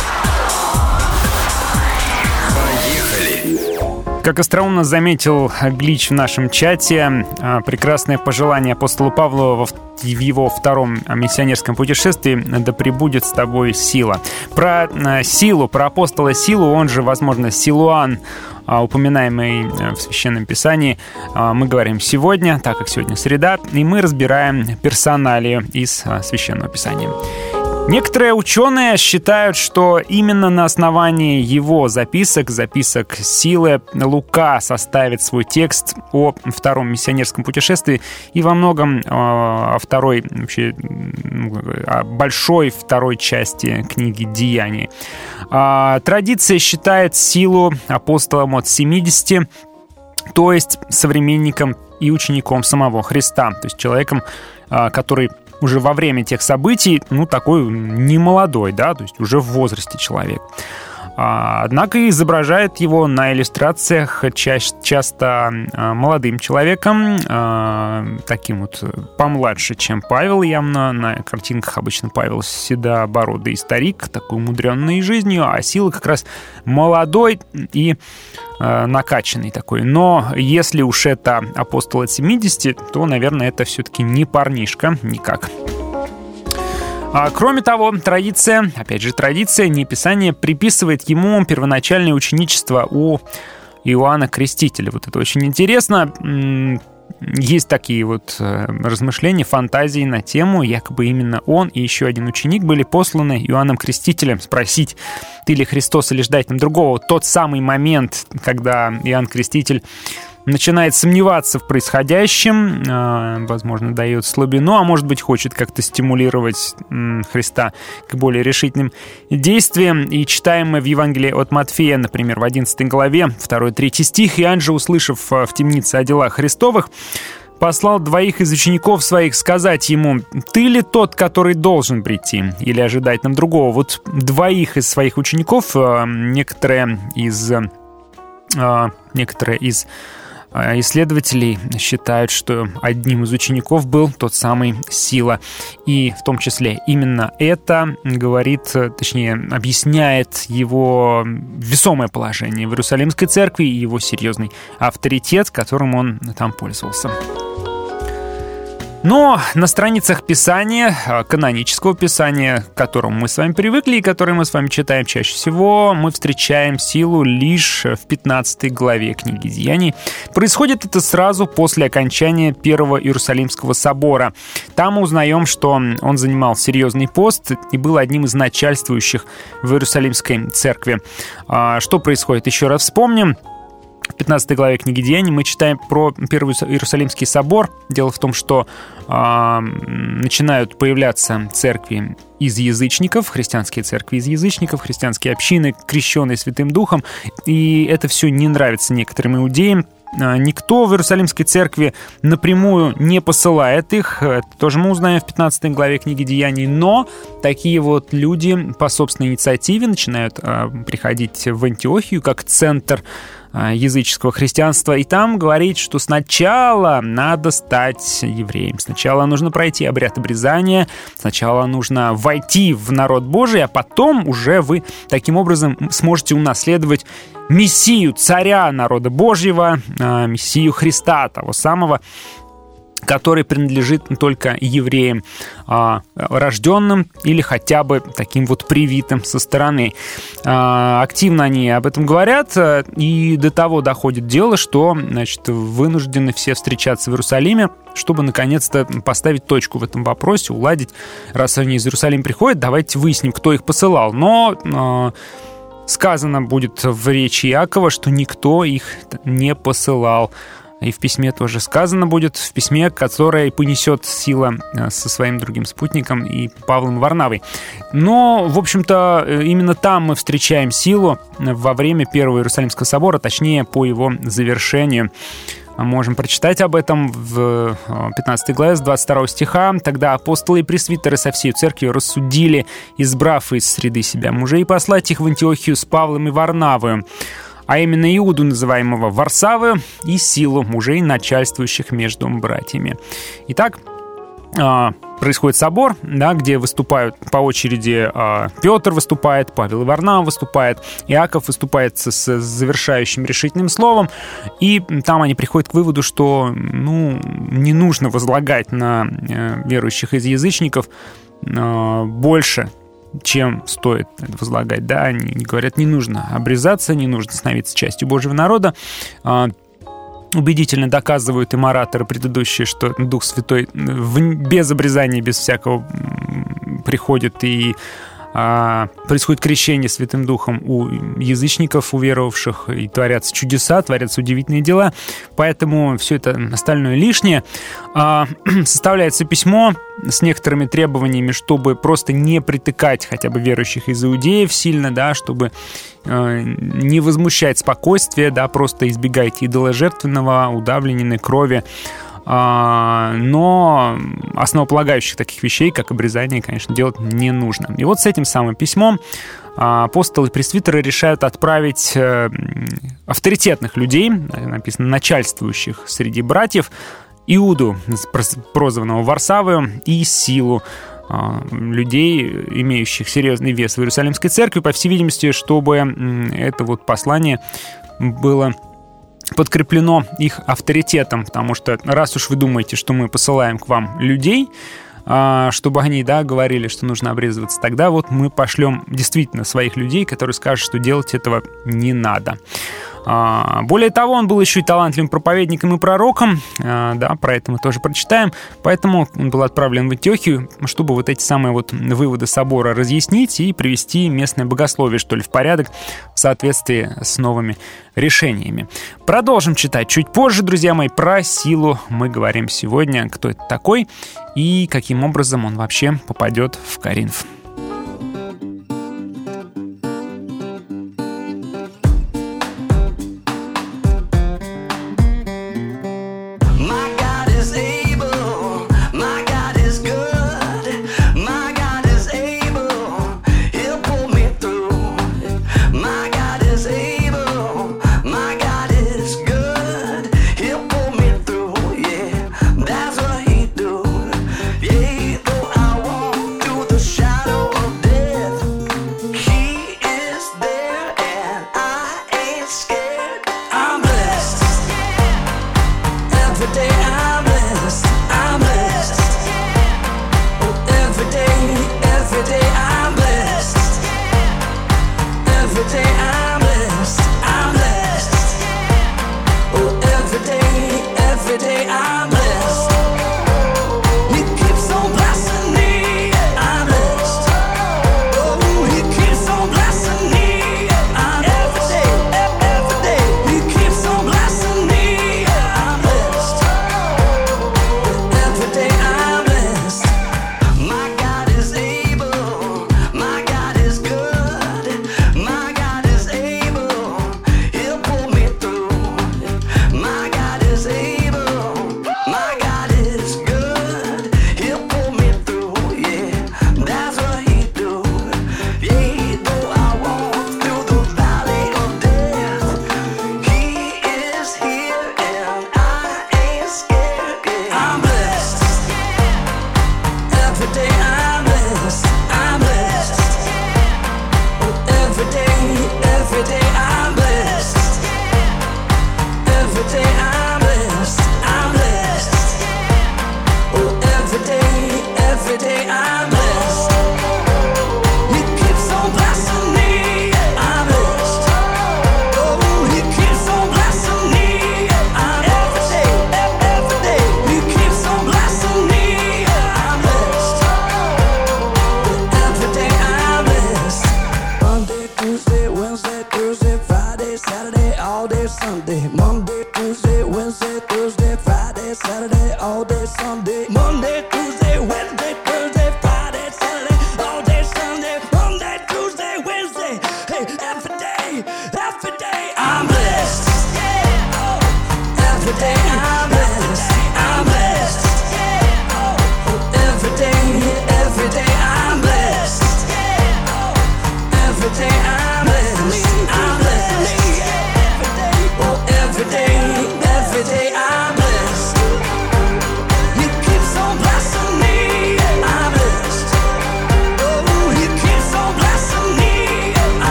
Поехали! Как остроумно заметил Глич в нашем чате, а, прекрасное пожелание апостолу Павлу во в его втором миссионерском путешествии «Да пребудет с тобой сила». Про а, силу, про апостола силу, он же, возможно, Силуан, а, упоминаемый э, в Священном Писании, мы говорим сегодня, так как сегодня среда, и мы разбираем персоналию из Священного Писания. Некоторые ученые считают, что именно на основании его записок, записок силы, Лука составит свой текст о втором миссионерском путешествии и во многом э, о второй, вообще, о большой второй части книги «Деяний». А, традиция считает силу апостолом от 70 то есть современником и учеником самого Христа, то есть человеком, а, который уже во время тех событий, ну, такой немолодой, да, то есть уже в возрасте человек. А, однако изображает его на иллюстрациях ча- часто а, молодым человеком, а, таким вот помладше, чем Павел явно. На картинках обычно Павел седобородый старик, такой умудренный жизнью, а Сила как раз молодой и накачанный такой. Но если уж это апостол от 70, то, наверное, это все-таки не парнишка никак. А, кроме того, традиция, опять же традиция, неписание приписывает ему первоначальное ученичество у Иоанна Крестителя. Вот это очень интересно. Есть такие вот э, размышления, фантазии на тему, якобы именно он и еще один ученик были посланы Иоанном Крестителем спросить, ты ли Христос или ждать нам другого. Тот самый момент, когда Иоанн Креститель начинает сомневаться в происходящем, э, возможно, дает слабину, а может быть, хочет как-то стимулировать Христа к более решительным действиям. И читаем мы в Евангелии от Матфея, например, в 11 главе, 2-3 стих, «Иоанн же, услышав э, в темнице о делах Христовых, послал двоих из учеников своих сказать ему, «Ты ли тот, который должен прийти, или ожидать нам другого?» Вот двоих из своих учеников, э, некоторые из... Некоторые из а исследователи считают, что одним из учеников был тот самый Сила. И в том числе именно это говорит, точнее, объясняет его весомое положение в Иерусалимской церкви и его серьезный авторитет, которым он там пользовался. Но на страницах Писания, а, канонического Писания, к которому мы с вами привыкли и которое мы с вами читаем чаще всего, мы встречаем силу лишь в 15 главе книги Деяний. Происходит это сразу после окончания Первого Иерусалимского собора. Там мы узнаем, что он занимал серьезный пост и был одним из начальствующих в Иерусалимской церкви. А, что происходит? Еще раз вспомним. В 15 главе книги Деяний мы читаем про Первый Иерусалимский собор. Дело в том, что э, начинают появляться церкви из язычников, христианские церкви из язычников, христианские общины, крещенные Святым Духом. И это все не нравится некоторым иудеям. Никто в Иерусалимской церкви напрямую не посылает их. Это тоже мы узнаем в 15 главе книги Деяний. Но такие вот люди по собственной инициативе начинают э, приходить в Антиохию как центр а, языческого христианства, и там говорит, что сначала надо стать евреем, сначала нужно пройти обряд обрезания, сначала нужно войти в народ Божий, а потом уже вы таким образом сможете унаследовать Мессию, царя народа Божьего, а, Мессию Христа, того самого, который принадлежит только евреям, а, рожденным или хотя бы таким вот привитым со стороны. А, активно они об этом говорят, э, и до того доходит дело, что значит, вынуждены все встречаться в Иерусалиме, чтобы наконец-то поставить точку в этом вопросе, уладить, раз они из Иерусалима приходят, давайте выясним, кто их посылал. Но а, сказано будет в речи Иакова, что никто их не посылал. И в письме тоже сказано будет, в письме, которое понесет сила э, со своим другим спутником и Павлом Варнавой. Но, в общем-то, э, именно там мы встречаем силу во время Первого Иерусалимского собора, точнее, по его завершению. можем прочитать об этом в э, 15 главе с 22 стиха. «Тогда апостолы и пресвитеры со всей церковью рассудили, избрав из среды себя мужей, послать их в Антиохию с Павлом и Варнавою, а именно Иуду, называемого Варсавы, и силу мужей, начальствующих между братьями». Итак, а, происходит собор, да, где выступают по очереди а, Петр выступает, Павел и Варнава выступает, Иаков выступает с, с завершающим решительным словом, и там они приходят к выводу, что ну, не нужно возлагать на э, верующих из язычников э, больше чем стоит это возлагать, да, они говорят, не нужно обрезаться, не нужно становиться частью Божьего народа, А, убедительно доказывают им ораторы предыдущие, что Дух Святой без обрезания, без всякого приходит и происходит крещение Святым Духом у язычников, уверовавших, и творятся чудеса, творятся удивительные дела. Поэтому все это остальное лишнее. А, составляется письмо с некоторыми требованиями, чтобы просто не притыкать хотя бы верующих из иудеев сильно, да, чтобы э, не возмущать спокойствие, да, просто избегайте идоложертвенного, удавленной крови, а, но основополагающих таких вещей, как обрезание, конечно, делать не нужно. И вот с этим самым письмом а, апостолы пресвитеры решают отправить э, авторитетных людей, э, написано начальствующих среди братьев, Иуду, прозванного Варсавою, и Силу, а, людей, имеющих серьезный вес в Иерусалимской церкви, по всей видимости, чтобы это вот послание было подкреплено их авторитетом, потому что раз уж вы думаете, что мы посылаем к вам людей, а, чтобы они, да, говорили, что нужно обрезываться, тогда вот мы пошлем действительно своих людей, которые скажут, что делать этого не надо. А, Более того, он был еще и талантливым проповедником и пророком, а, да, про это мы тоже прочитаем, поэтому он был отправлен в Антиохию, чтобы вот эти самые вот выводы собора разъяснить и привести местное богословие, что ли, в порядок в соответствии с новыми решениями. Продолжим читать чуть позже, друзья мои, про силу мы говорим сегодня, кто это такой и каким образом он вообще попадет в Коринф.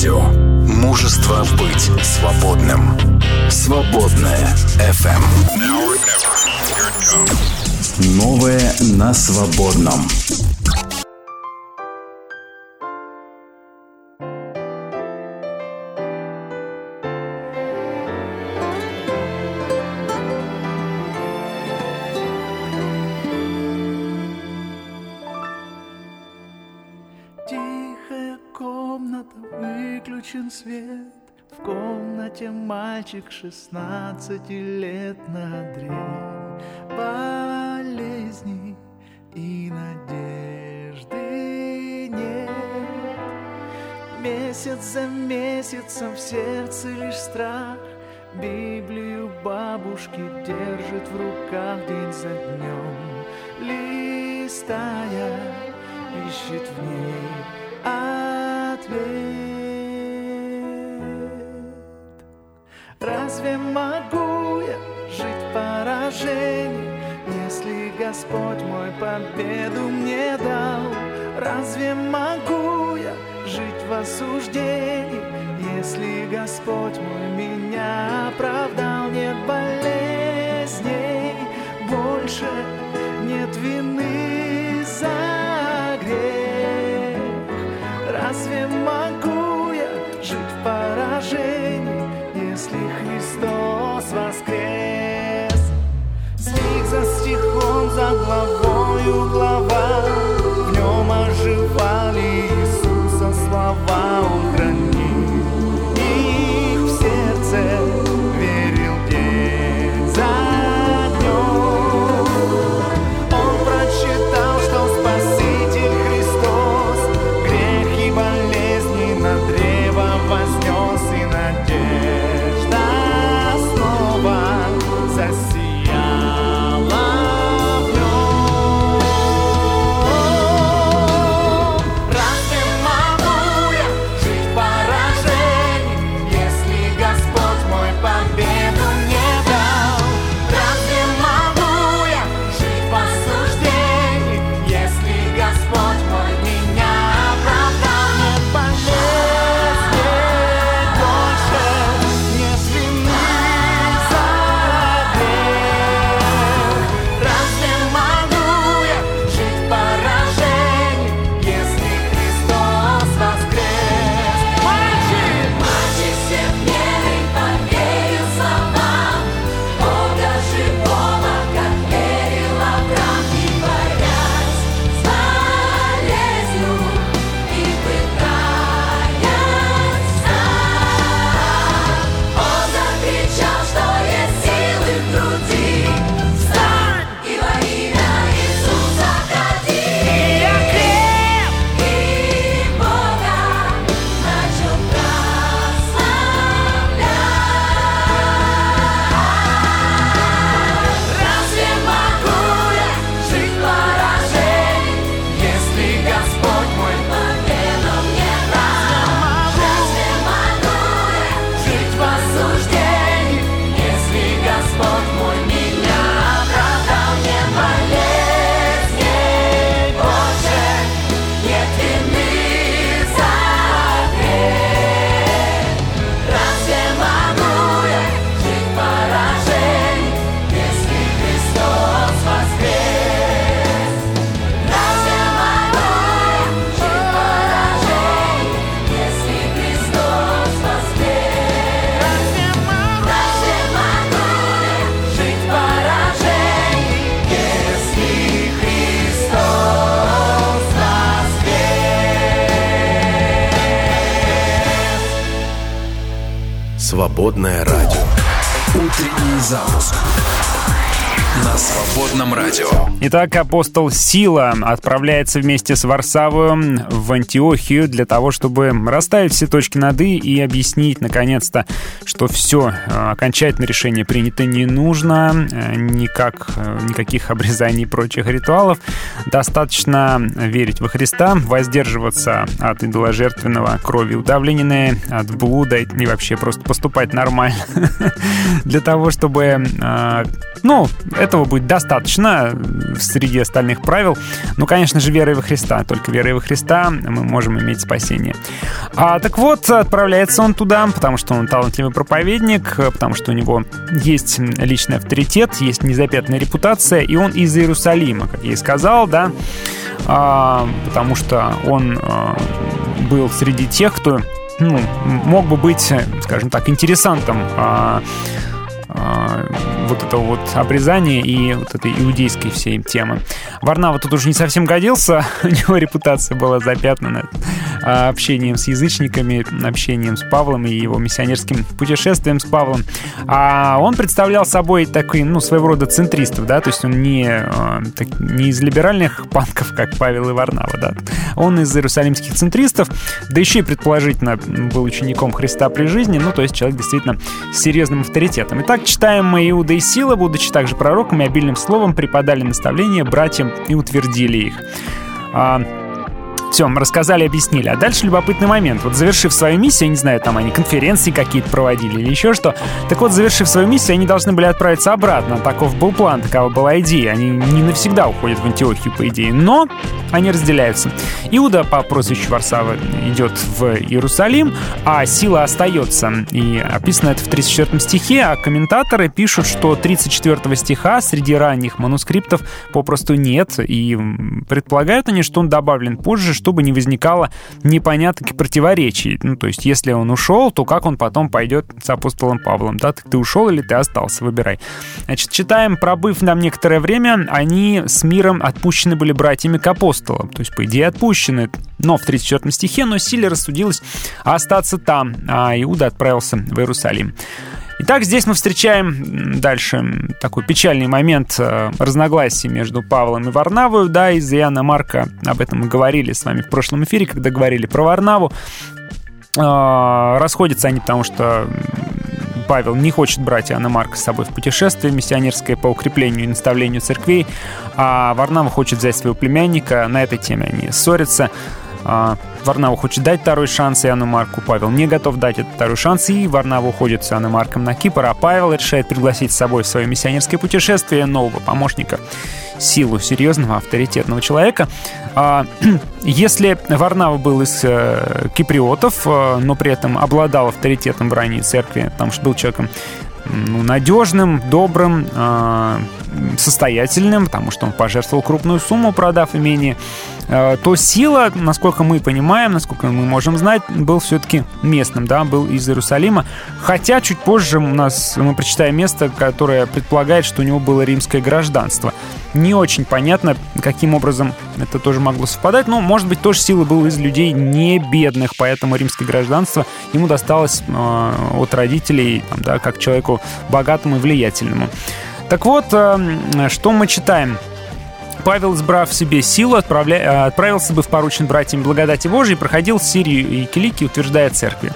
Мужество быть свободным. Свободная FM. Новое на свободном. Мальчик 16 лет на Болезни и надежды нет. Месяц за месяцем в сердце лишь страх Библию бабушки держит в руках день за днем. Листая, ищет в ней ответ Разве могу я жить в поражении Если Господь мой победу мне дал? Разве могу я жить в осуждении Если Господь мой меня оправдал? Нет болезней love. Свободное радио. Утренний запуск свободном радио. Итак, апостол Сила отправляется вместе с Варсавою в Антиохию для того, чтобы расставить все точки над «и» и объяснить, наконец-то, что все, окончательное решение принято не нужно, э, никак, э, никаких обрезаний и прочих ритуалов. Достаточно верить во Христа, воздерживаться от идоложертвенного крови удавленной, от блуда и вообще просто поступать нормально для того, чтобы, э, ну, этого будет достаточно среди остальных правил. Ну, конечно же, верой во Христа. Только верой во Христа мы можем иметь спасение. А, так вот, отправляется он туда, потому что он талантливый проповедник, потому что у него есть личный авторитет, есть незапятная репутация, и он из Иерусалима, как я и сказал, да, а, потому что он а, был среди тех, кто ну, мог бы быть, скажем так, интересантом а, вот этого вот обрезания и вот этой иудейской всей темы. Варнава тут уже не совсем годился, у него репутация была запятнана а, общением с язычниками, общением с Павлом и его миссионерским путешествием с Павлом. А он представлял собой такой, ну, своего рода центристов, да, то есть он не, а, так, не из либеральных панков, как Павел и Варнава, да. Он из иерусалимских центристов, да еще и предположительно был учеником Христа при жизни, ну, то есть человек действительно с серьезным авторитетом. Итак, читаем мы Иуда и Сила, будучи также пророками, обильным словом преподали наставления братьям и утвердили их. Все, мы рассказали, объяснили. А дальше любопытный момент. Вот завершив свою миссию, я не знаю, там они конференции какие-то проводили или еще что. Так вот, завершив свою миссию, они должны были отправиться обратно. Таков был план, такова была идея. Они не навсегда уходят в Антиохию, по идее. Но они разделяются. Иуда по прозвищу Варсава идет в Иерусалим, а сила остается. И описано это в 34 стихе, а комментаторы пишут, что 34 стиха среди ранних манускриптов попросту нет. И предполагают они, что он добавлен позже, чтобы не возникало непонятных противоречий. Ну, то есть, если он ушел, то как он потом пойдет с апостолом Павлом? Да, ты ушел или ты остался? Выбирай. Значит, читаем, пробыв нам некоторое время, они с миром отпущены были братьями к апостолам. То есть, по идее, отпущены. Но в 34 стихе, но Силе рассудилось остаться там, а Иуда отправился в Иерусалим. Итак, здесь мы встречаем дальше такой печальный момент э, разногласий между Павлом и Варнавою, да, из Иоанна Марка, об этом мы говорили с вами в прошлом эфире, когда говорили про Варнаву. Э, расходятся они, потому что Павел не хочет брать Иоанна Марка с собой в путешествие миссионерское по укреплению и наставлению церквей, а Варнава хочет взять своего племянника, на этой теме они ссорятся. А, Варнава хочет дать второй шанс Иоанну Марку, Павел не готов дать этот второй шанс, и Варнава уходит с Иоанном Марком на Кипр, а Павел решает пригласить с собой в свое миссионерское путешествие нового помощника, силу серьезного, авторитетного человека. А, если Варнава был из э, киприотов, э, но при этом обладал авторитетом в ранней церкви, потому что был человеком ну, надежным, добрым, э, состоятельным, потому что он пожертвовал крупную сумму, продав имение, э, то сила, насколько мы понимаем, насколько мы можем знать, был все-таки местным, да, был из Иерусалима. Хотя чуть позже у нас мы прочитаем место, которое предполагает, что у него было римское гражданство. Не очень понятно, каким образом это тоже могло совпадать, но, может быть, тоже сила был из людей не бедных, поэтому римское гражданство ему досталось э, от родителей, там, да, как человеку богатому и влиятельному. Так вот, э, что мы читаем? Павел, избрав себе силу, отправля... э, отправился бы в поручен братьям благодати Божией, проходил Сирию и Килики, утверждая церкви.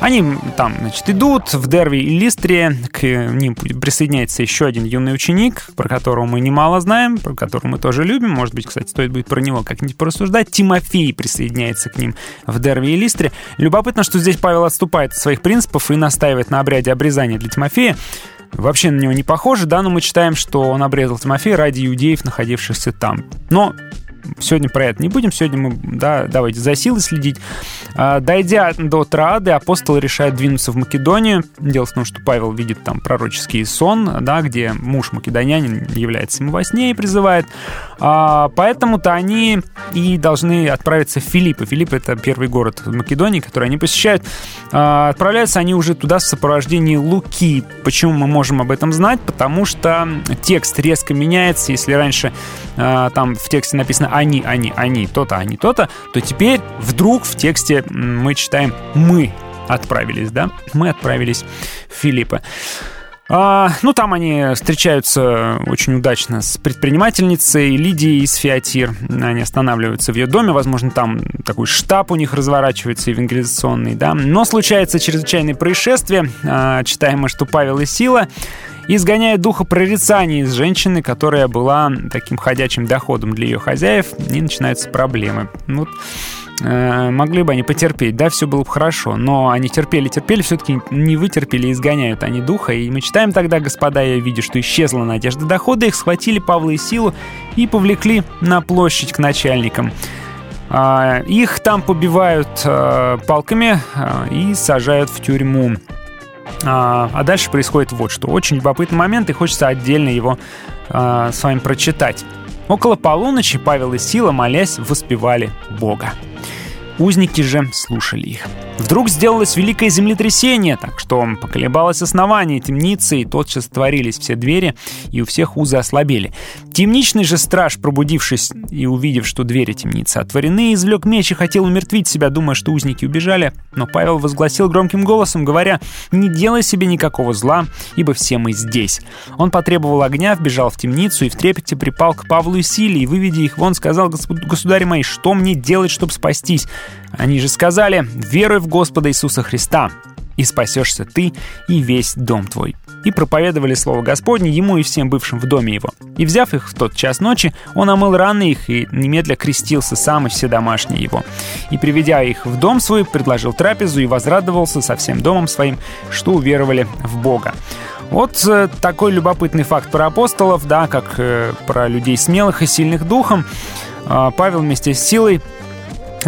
Они там, значит, идут в Дерви и Листре, к ним присоединяется еще один юный ученик, про которого мы немало знаем, про которого мы тоже любим, может быть, кстати, стоит будет про него как-нибудь порассуждать. Тимофей присоединяется к ним в Дерви и Листре. Любопытно, что здесь Павел отступает от своих принципов и настаивает на обряде обрезания для Тимофея. Вообще на него не похоже, да, но мы читаем, что он обрезал Тимофея ради иудеев, находившихся там. Но сегодня про это не будем. Сегодня мы, да, давайте за силой следить. А, дойдя до Троады, апостолы решают двинуться в Македонию. Дело в том, что Павел видит там пророческий сон, да, где муж македонянин является ему во сне и призывает. А, поэтому-то они и должны отправиться в Филипп. Филипп — это первый город в Македонии, который они посещают. А, отправляются они уже туда в сопровождении Луки. Почему мы можем об этом знать? Потому что текст резко меняется. Если раньше там в тексте написано «они, они, они, то-то, они, то-то», то теперь вдруг в тексте мы читаем «мы» отправились, да? Мы отправились в Филиппа. А, ну, там они встречаются очень удачно с предпринимательницей Лидией из Фиатир. Они останавливаются в ее доме. Возможно, там такой штаб у них разворачивается евангелизационный, да. Но случается чрезвычайное происшествие. А, читаем мы, что Павел и Сила изгоняет духа прорицания из женщины, которая была таким ходячим доходом для ее хозяев, и начинаются проблемы. Вот э, могли бы они потерпеть, да, все было бы хорошо. Но они терпели, терпели, все-таки не вытерпели, изгоняют они духа. И мы читаем тогда, господа, я видя, что исчезла надежда дохода, их схватили Павла и Силу и повлекли на площадь к начальникам. А, Их там побивают э, палками э, и сажают в тюрьму. А а дальше происходит вот что. Очень любопытный момент, и хочется отдельно его э, с вами прочитать. Около полуночи Павел и Сила, молясь, воспевали Бога. Узники же слушали их. Вдруг сделалось великое землетрясение, так что поколебалось основание темницы, и тотчас творились все двери, и у всех узы ослабели. Темничный же страж, пробудившись и увидев, что двери темницы отворены, извлек меч и хотел умертвить себя, думая, что узники убежали. Но Павел возгласил громким голосом, говоря, «Не делай себе никакого зла, ибо все мы здесь». Он потребовал огня, вбежал в темницу и в трепете припал к Павлу и Силе, и, выведя их вон, сказал, «Господ- «Государи мои, что мне делать, чтобы спастись?» Они же сказали, «Веруй в Господа Иисуса Христа, и спасешься ты и весь дом твой». И проповедовали слово Господне ему и всем бывшим в доме его. И взяв их в тот час ночи, он омыл раны их и немедля крестился сам и все домашние его. И приведя их в дом свой, предложил трапезу и возрадовался со всем домом своим, что уверовали в Бога. Вот э, такой любопытный факт про апостолов, да, как э, про людей смелых и сильных духом. А, Павел вместе с силой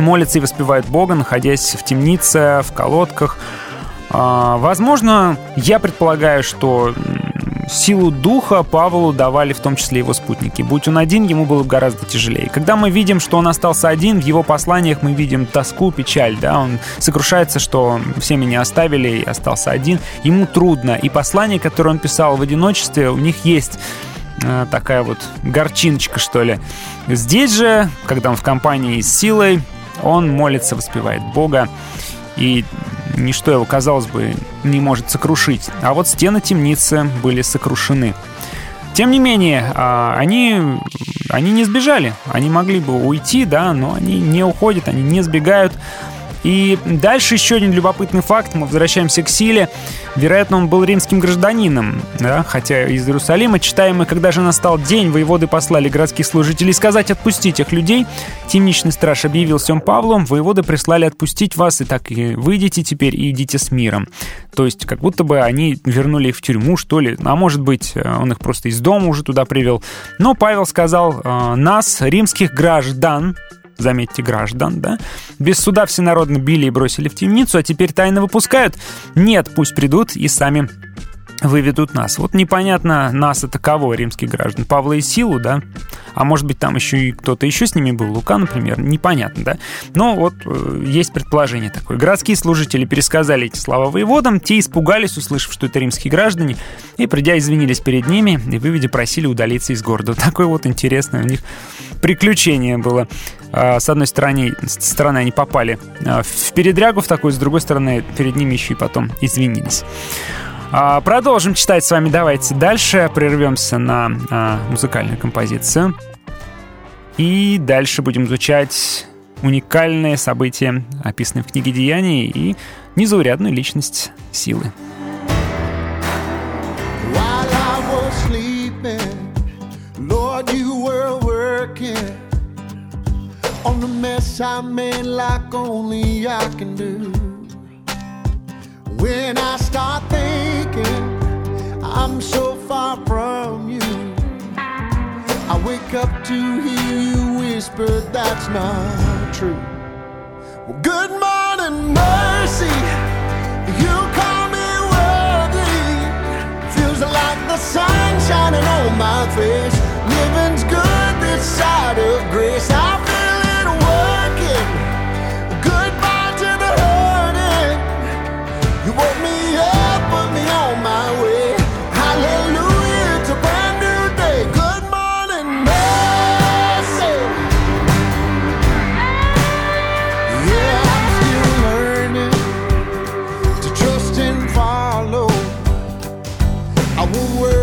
молятся и воспевают Бога, находясь в темнице, в колодках. А, Возможно, я предполагаю, что силу духа Павлу давали в том числе его спутники. Будь он один, ему было бы гораздо тяжелее. Когда мы видим, что он остался один, в его посланиях мы видим тоску, печаль. Да? Он сокрушается, что все меня оставили и остался один. Ему трудно. И послания, которые он писал в одиночестве, у них есть э, такая вот горчиночка, что ли. Здесь же, когда он в компании с силой, он молится, воспевает Бога, и ничто его, казалось бы, не может сокрушить. А вот стены темницы были сокрушены. Тем не менее, а, они, они не сбежали. Они могли бы уйти, да, но они не уходят, они не сбегают. И дальше еще один любопытный факт. Мы возвращаемся к силе. Вероятно, он был римским гражданином, да? хотя из Иерусалима читаем мы, когда же настал день, воеводы послали городских служителей сказать отпустить этих людей. Темничный страж объявил всем Павлу, воеводы прислали отпустить вас, и так и выйдите теперь и идите с миром. То есть, как будто бы они вернули их в тюрьму, что ли. А может быть, э, он их просто из дома уже туда привел. Но Павел сказал, э, нас, римских граждан, заметьте, граждан, да? Без суда всенародно били и бросили в темницу, а теперь тайно выпускают? Нет, пусть придут и сами выведут нас. Вот непонятно, нас это кого, римских граждан? Павла и Силу, да? А может быть, там еще и кто-то еще с ними был, Лука, например, непонятно, да? Но вот э, есть предположение такое. Городские служители пересказали эти слова воеводам, те испугались, услышав, что это римские граждане, и, придя, извинились перед ними, и, выведя, просили удалиться из города. Такое вот интересное у них приключение было. А, С одной стороны, стороны они попали а, в передрягу в такую, с другой стороны, перед ними еще и потом извинились. А, Продолжим читать с вами. Давайте дальше. Прервемся на а, музыкальную композицию. И дальше будем изучать уникальные события, описанные в книге «Деяний», и незаурядную личность силы. On the mess I made like only I can do. When I start thinking I'm so far from you, I wake up to hear you whisper that's not true. Well, good morning, mercy. You call me worthy. Feels like the sun shining on my face. Living's good this side of grace. I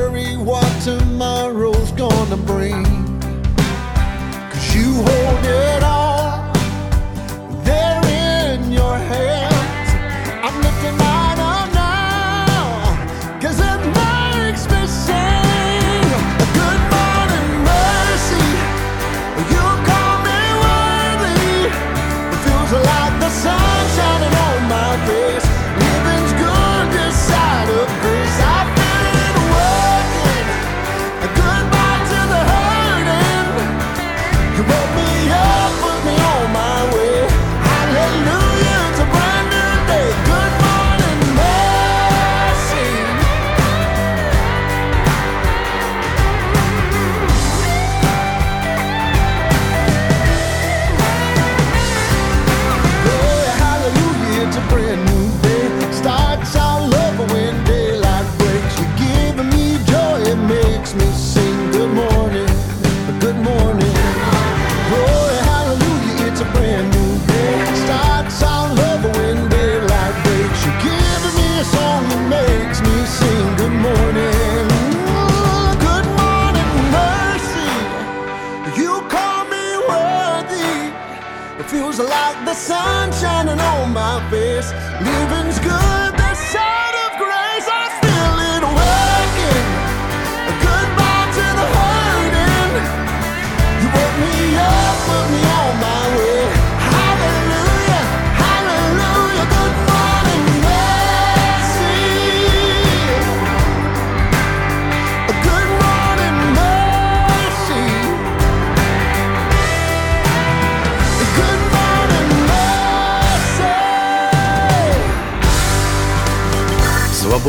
worry what tomorrow's gonna bring. Cause you hold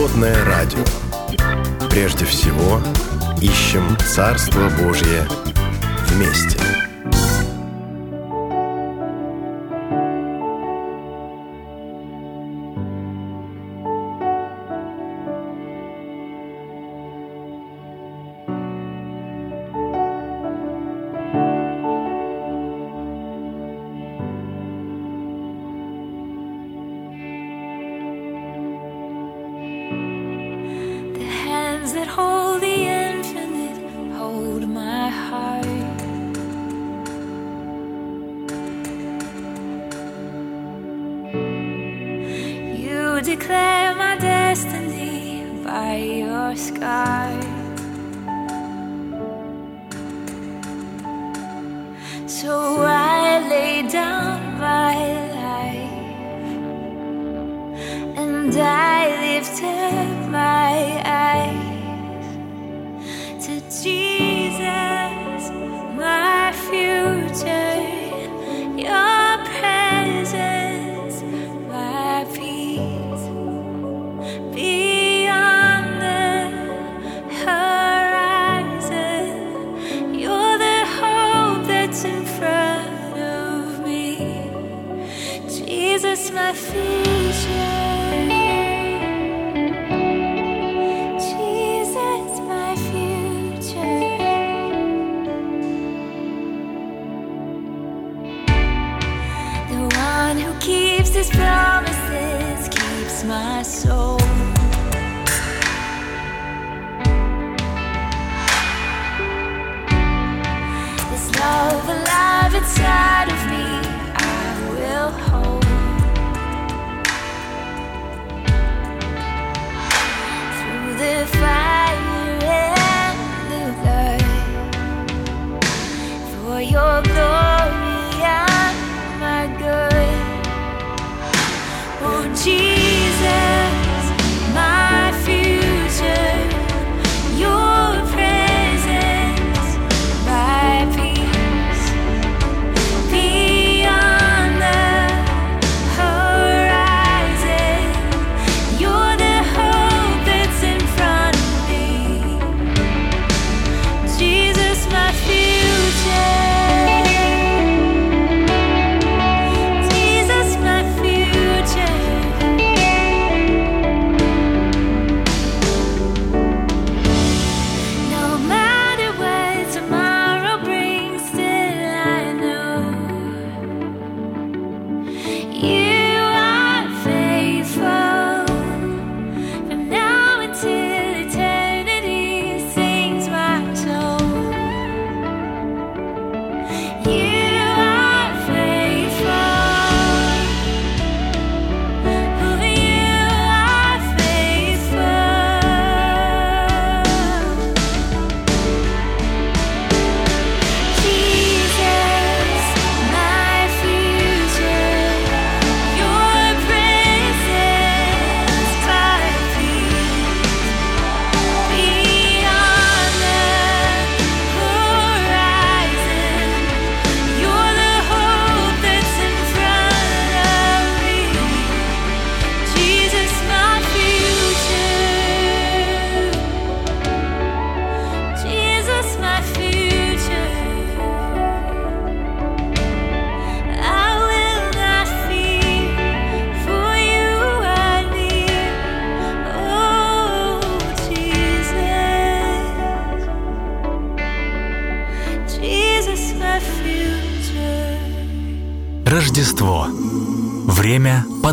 Свободное радио. Прежде всего, ищем Царство Божье вместе. one who keeps his promises keeps my soul.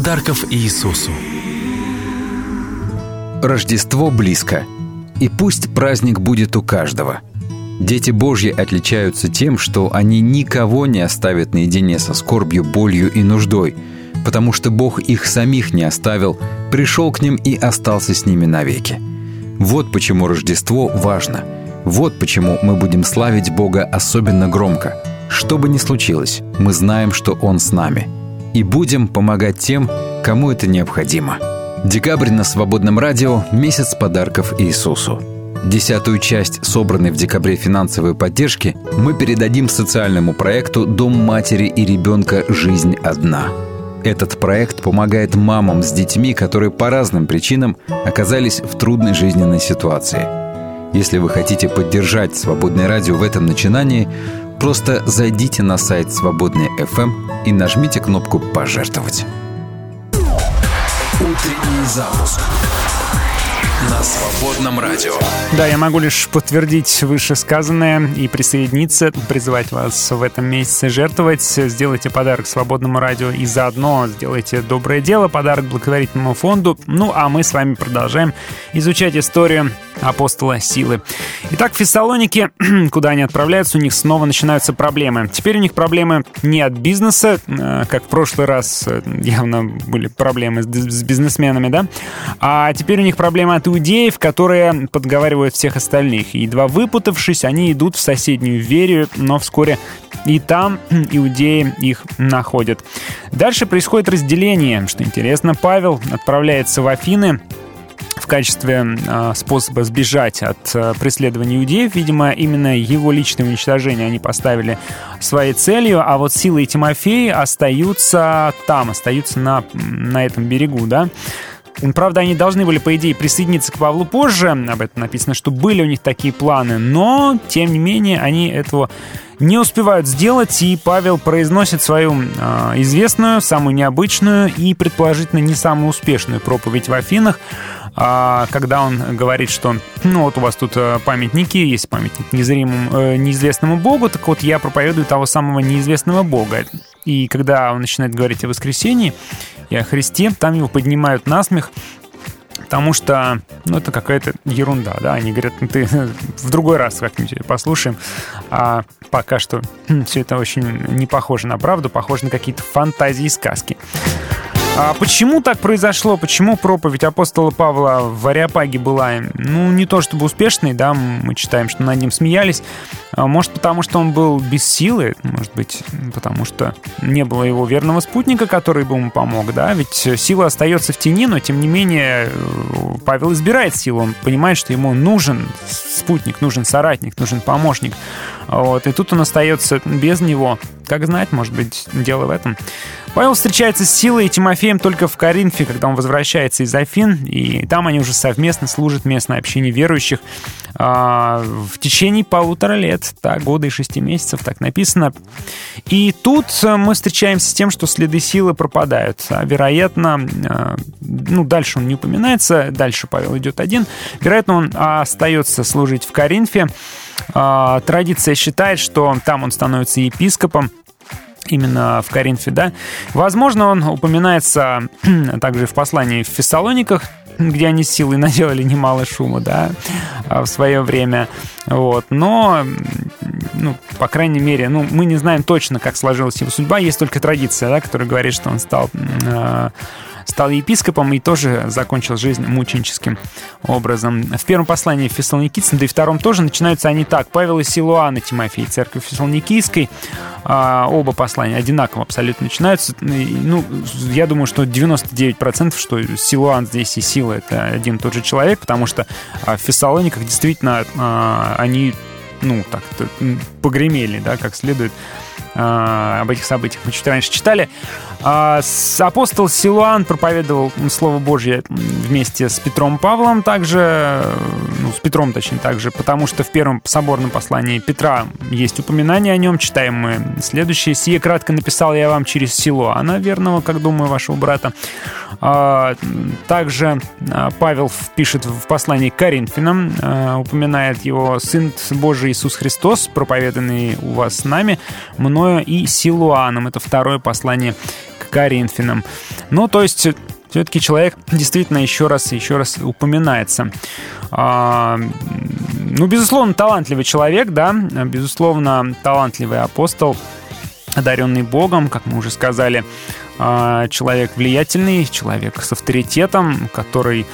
Подарков Иисусу. Рождество близко. И пусть праздник будет у каждого. Дети Божьи отличаются тем, что они никого не оставят наедине со скорбью, болью и нуждой, потому что Бог их самих не оставил, пришел к ним и остался с ними навеки. Вот почему Рождество важно. Вот почему мы будем славить Бога особенно громко. Что бы ни случилось, мы знаем, что Он с нами – и будем помогать тем, кому это необходимо. Декабрь на Свободном радио – месяц подарков Иисусу. Десятую часть собранной в декабре финансовой поддержки мы передадим социальному проекту «Дом матери и ребенка. Жизнь одна». Этот проект помогает мамам с детьми, которые по разным причинам оказались в трудной жизненной ситуации. Если вы хотите поддержать «Свободное радио» в этом начинании, просто зайдите на сайт «Свободный FM» и нажмите кнопку «Пожертвовать». Утренний запуск на свободном радио. Да, я могу лишь подтвердить вышесказанное и присоединиться, призывать вас в этом месяце жертвовать. Сделайте подарок свободному радио и заодно сделайте доброе дело, подарок благотворительному фонду. Ну, а мы с вами продолжаем изучать историю апостола силы. Итак, в Фессалонике, куда они отправляются, у них снова начинаются проблемы. Теперь у них проблемы не от бизнеса, э, как в прошлый раз э, явно были проблемы с бизнесменами, да, а теперь у них проблемы от иудеев, которые подговаривают всех остальных. Едва выпутавшись, они идут в соседнюю Верию, но вскоре и там иудеи их находят. Дальше происходит разделение. Что интересно, Павел отправляется в Афины, в качестве э, способа сбежать от э, преследования иудеев. Видимо, именно его личное уничтожение они поставили своей целью, а вот Сила и Тимофей остаются там, остаются на, на этом берегу, да. Правда, они должны были, по идее, присоединиться к Павлу позже. Об этом написано, что были у них такие планы. Но, тем не менее, они этого не успевают сделать, и Павел произносит свою э, известную, самую необычную и, предположительно, не самую успешную проповедь в Афинах, а, когда он говорит, что ну вот у вас тут э, памятники, есть памятник незримому, э, неизвестному Богу, так вот я проповедую того самого неизвестного Бога. И когда он начинает говорить о воскресении и о Христе, там его поднимают на смех, потому что, ну, это какая-то ерунда, да, они говорят, ну, ты в другой раз как-нибудь послушаем, а пока что все это очень не похоже на правду, похоже на какие-то фантазии и сказки. А почему так произошло? Почему проповедь апостола Павла в Ариапаге была, ну, не то чтобы успешной, да, мы читаем, что над ним смеялись. А Может, потому что он был без силы, может быть, потому что не было его верного спутника, который бы ему помог, да, ведь сила остается в тени, но, тем не менее, Павел избирает силу, он понимает, что ему нужен спутник, нужен соратник, нужен помощник, вот, и тут он остается без него. Как знать, может быть, дело в этом. Павел встречается с Силой и Тимофеем только в Коринфе, когда он возвращается из Афин, и там они уже совместно служат местной общине верующих а, в течение полутора лет, да, года и шести месяцев, так написано. И тут мы встречаемся с тем, что следы силы пропадают. А, вероятно, а, ну, дальше он не упоминается, дальше Павел идет один. Вероятно, он остается служить в Коринфе. А, Традиция считает, что там он становится епископом, именно в Коринфе, да. Возможно, он упоминается также в послании в Фессалониках, где они с силой наделали немало шума, да, в свое время. Вот. Но, ну, по крайней мере, ну, мы не знаем точно, как сложилась его судьба. Есть только традиция, да, которая говорит, что он стал э, стал епископом и тоже закончил жизнь мученическим образом. В первом послании Фессалоникийцам, да и втором тоже начинаются они так. Павел и Силуан и Тимофей, церковь Фессалоникийской, а, оба послания одинаково абсолютно начинаются. Ну, я думаю, что 99% что Силуан здесь и Сила — это один и тот же человек, потому что а, в Фессалониках действительно а, они ну, так погремели, да, как следует. А, об этих событиях мы чуть раньше читали. А, апостол Силуан проповедовал Слово Божье вместе с Петром Павлом также, ну, с Петром точнее также, потому что в первом соборном послании Петра есть упоминание о нем, читаем мы следующее. «Сие кратко написал я вам через Силуана, верного, как думаю, вашего брата». А, также Павел пишет в послании к Коринфянам, упоминает его «Сын Божий Иисус Христос, проповеданный у вас с нами, мною и Силуаном». Это второе послание к Коринфянам. Ну, то есть все-таки человек действительно еще раз еще раз упоминается. А, ну, безусловно, талантливый человек, да, безусловно, талантливый апостол, одаренный Богом, как мы уже сказали. а, человек влиятельный, человек с авторитетом, который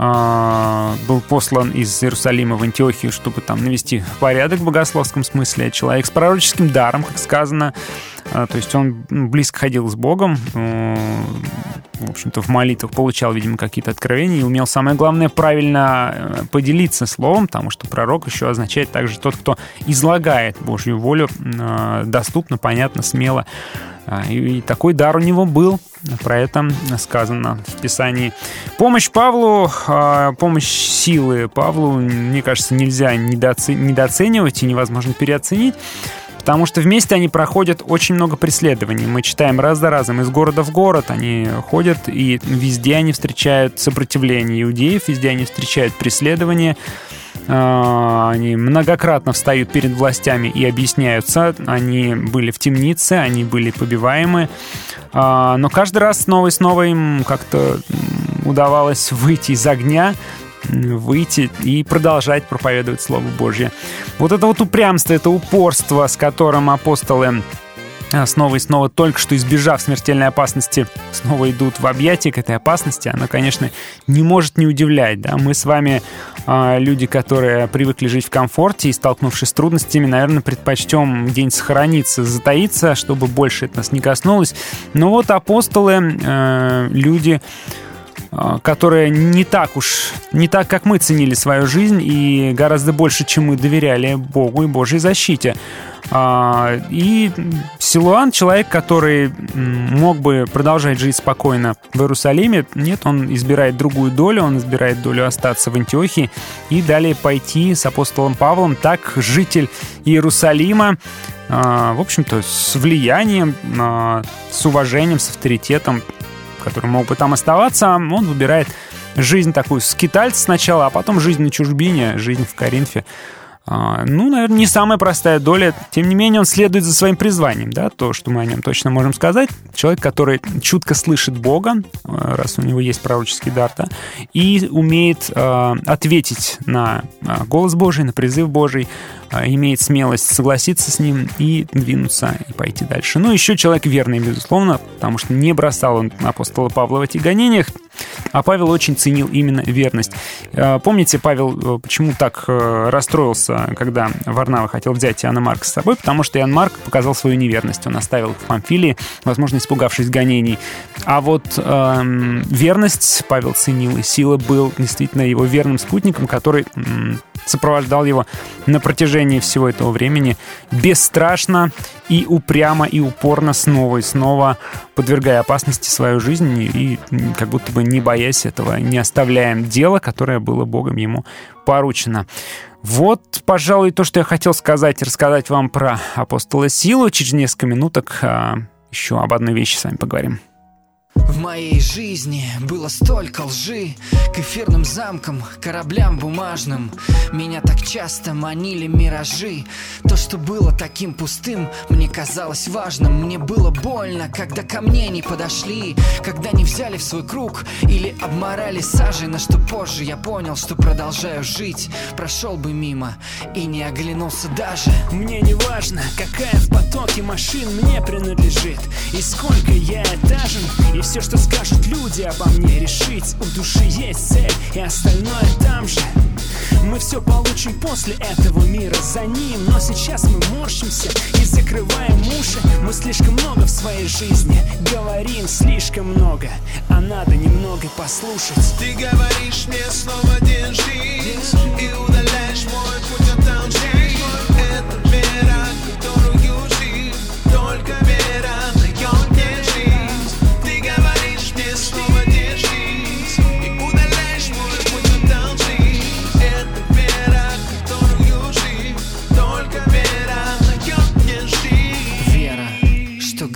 был послан из Иерусалима в Антиохию, чтобы там навести порядок в богословском смысле. Человек с пророческим даром, как сказано. А, То есть он ну, близко ходил с Богом, э, в общем-то, в молитвах получал, видимо, какие-то откровения и умел, самое главное, правильно э, поделиться словом, потому что пророк еще означает также тот, кто излагает Божью волю э, доступно, понятно, смело. А, И такой дар у него был. Про это сказано в Писании. Помощь Павлу, а, помощь силы Павлу, мне кажется, нельзя недооце- недооценивать и невозможно переоценить. Потому что вместе они проходят очень много преследований. Мы читаем раз за разом из города в город. Они ходят, и везде они встречают сопротивление иудеев, везде они встречают преследование. А, Они многократно встают перед властями и объясняются. Они были в темнице, они были побиваемы. А, Но каждый раз снова и снова им как-то удавалось выйти из огня, выйти и продолжать проповедовать Слово Божье. Вот это вот упрямство, это упорство, с которым апостолы а, снова и снова, только что избежав смертельной опасности, снова идут в объятия к этой опасности, оно, конечно, не может не удивлять. Да? Мы с вами, а, люди, которые привыкли жить в комфорте и, столкнувшись с трудностями, наверное, предпочтем где-нибудь сохраниться, затаиться, чтобы больше это нас не коснулось. Но вот апостолы, э, люди, а, которые не так уж, не так, как мы ценили свою жизнь и гораздо больше, чем мы доверяли Богу и Божьей защите. А, И Силуан, человек, который мог бы продолжать жить спокойно в Иерусалиме, нет, он избирает другую долю, он избирает долю остаться в Антиохии и далее пойти с апостолом Павлом. Так житель Иерусалима, а, в общем-то, с влиянием, а, с уважением, с авторитетом, который мог бы там оставаться, он выбирает жизнь такую скитальца сначала, а потом жизнь на чужбине, жизнь в Коринфе. А, Ну, наверное, не самая простая доля. Тем не менее, он следует за своим призванием, да, то, что мы о нем точно можем сказать. Человек, который чутко слышит Бога, э, раз у него есть пророческий дар, да, и умеет э, ответить на голос Божий, на призыв Божий, имеет смелость согласиться с ним и двинуться, и пойти дальше. Ну, еще человек верный, безусловно, потому что не бросал он апостола Павла в этих гонениях, а Павел очень ценил именно верность. Э, Помните, Павел э, почему так э, расстроился, когда Варнава хотел взять Иоанна Марка с собой? Потому что Иоанн Марк показал свою неверность. Он оставил в Памфилии, возможно, испугавшись гонений. А вот эм, верность Павел ценил, и Сила был действительно его верным спутником, который м, сопровождал его на протяжении всего этого времени бесстрашно и упрямо и упорно снова и снова подвергая опасности свою жизнь и м, как будто бы не боясь этого, не оставляем дело, которое было Богом ему поручено. Вот, пожалуй, то, что я хотел сказать, рассказать вам про апостола Силу. Через несколько минуток а, еще об одной вещи с вами поговорим. В моей жизни было столько лжи К эфирным замкам, кораблям бумажным. Меня так часто манили миражи. То, что было таким пустым, мне казалось важным. Мне было больно, когда ко мне не подошли. Когда не взяли в свой круг или обморали сажей. На что позже я понял, что продолжаю жить. Прошел бы мимо и не оглянулся даже. Мне не важно, какая в потоке машин мне принадлежит. И сколько я этажен, и все, что скажут люди обо мне. Решить У души есть цель, и остальное там же. Мы все получим после этого мира за ним. Но сейчас мы морщимся и закрываем уши. Мы слишком много в своей жизни говорим слишком много А надо немного послушать. Ты говоришь мне снова держись И удаляешь мой путь от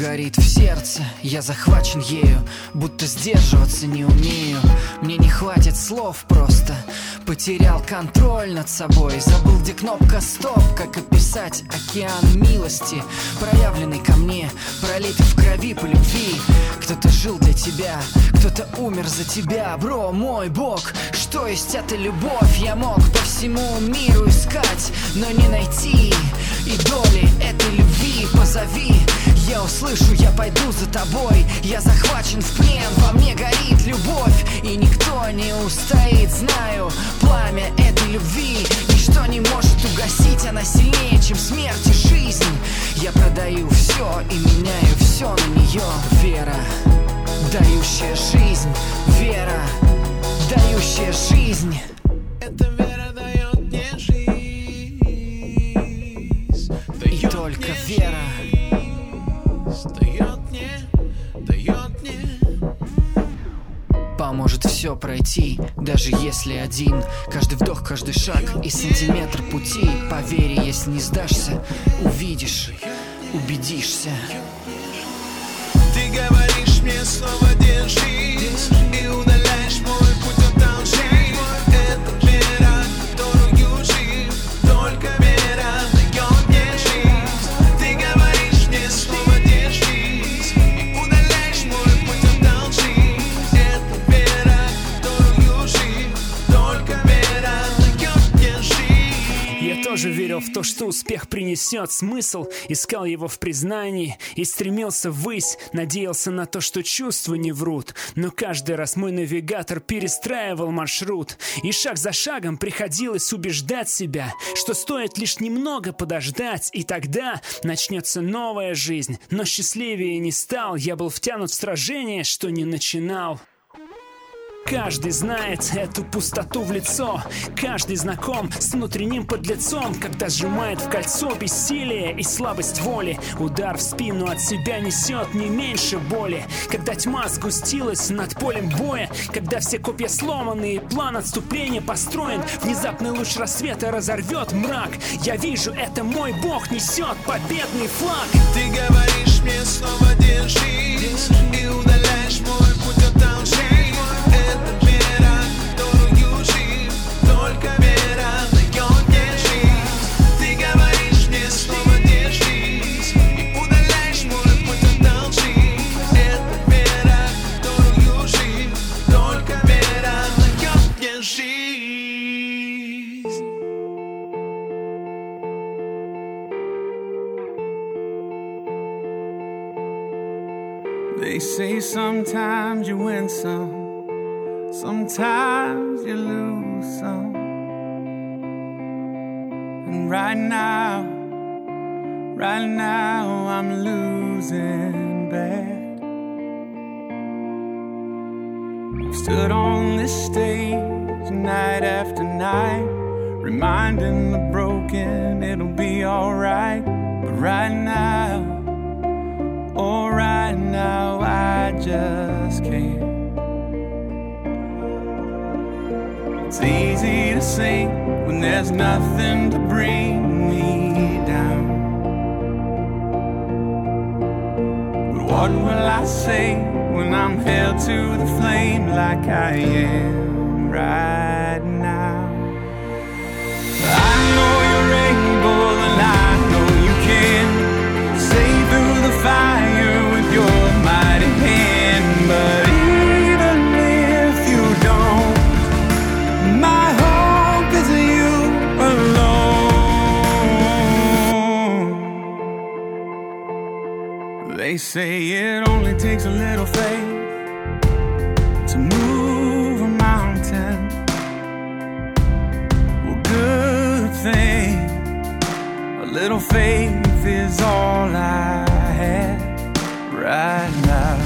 горит в сердце Я захвачен ею, будто сдерживаться не умею. Мне не хватит слов просто Потерял контроль над собой. Забыл, где кнопка стоп Как описать океан милости Проявленный ко мне Пролитый в крови по любви. Кто-то жил для тебя Кто-то умер за тебя. Бро, мой бог Что есть эта любовь? Я мог по всему миру искать Но не найти. И доли этой любви позови Я услышу, я пойду за тобой. Я захвачен в плен, во мне горит любовь. И никто не устоит, знаю Пламя этой любви. Ничто не может угасить, она сильнее, чем смерть и жизнь. Я продаю все и меняю все на нее Вера, дающая жизнь. Вера, дающая жизнь. Эта вера дает мне жизнь. И только вера Дает мне, дает мне. Поможет все пройти, даже если один. Каждый вдох, каждый шаг и сантиметр пути. Поверь, если не сдашься, увидишь, убедишься. Ты говоришь мне снова держись И удаляешь тоже верил в то, что успех принесет смысл Искал его в признании и стремился ввысь Надеялся на то, что чувства не врут. Но каждый раз мой навигатор перестраивал маршрут И шаг за шагом приходилось убеждать себя Что стоит лишь немного подождать И тогда начнется новая жизнь. Но счастливее не стал Я был втянут в сражение, что не начинал Каждый знает эту пустоту в лицо. Каждый знаком с внутренним подлецом Когда сжимает в кольцо бессилие и слабость воли. Удар в спину от себя несет не меньше боли. Когда тьма сгустилась над полем боя Когда все копья сломаны и план отступления построен Внезапный луч рассвета разорвет мрак. Я вижу, это мой бог несет победный флаг. Ты говоришь мне снова держись sometimes you win some, sometimes you lose some. And right now, right now, I'm losing bad. I've stood on this stage night after night, reminding the broken it'll be alright. But right now, Oh, right now I just can't. It's easy to sing when there's nothing to bring me down. But what will I say when I'm held to the flame like I am right now? They say it only takes a little faith to move a mountain. Well, good thing. A little faith is all I have right now.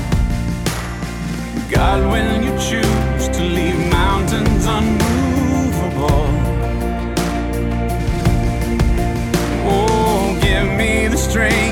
God, when you choose to leave mountains unmovable, oh, give me the strength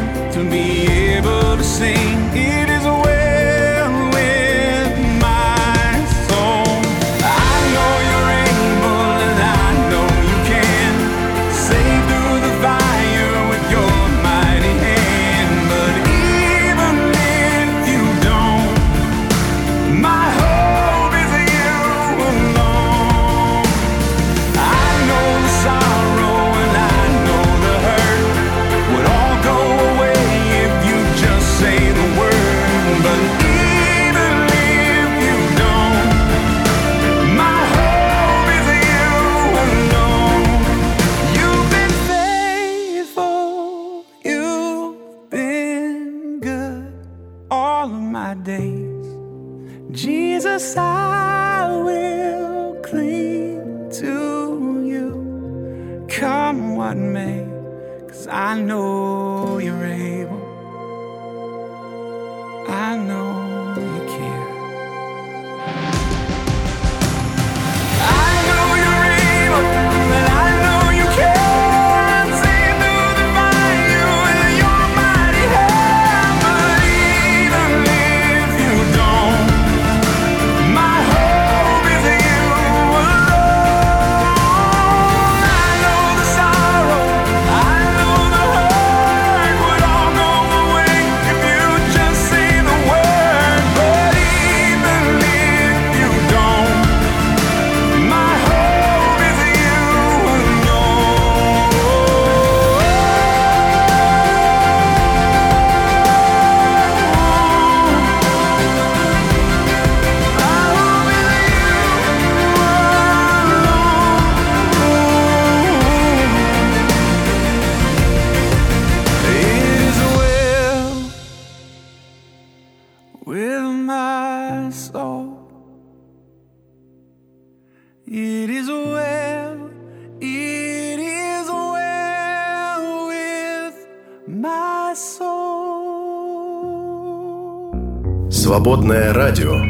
Свободное радио.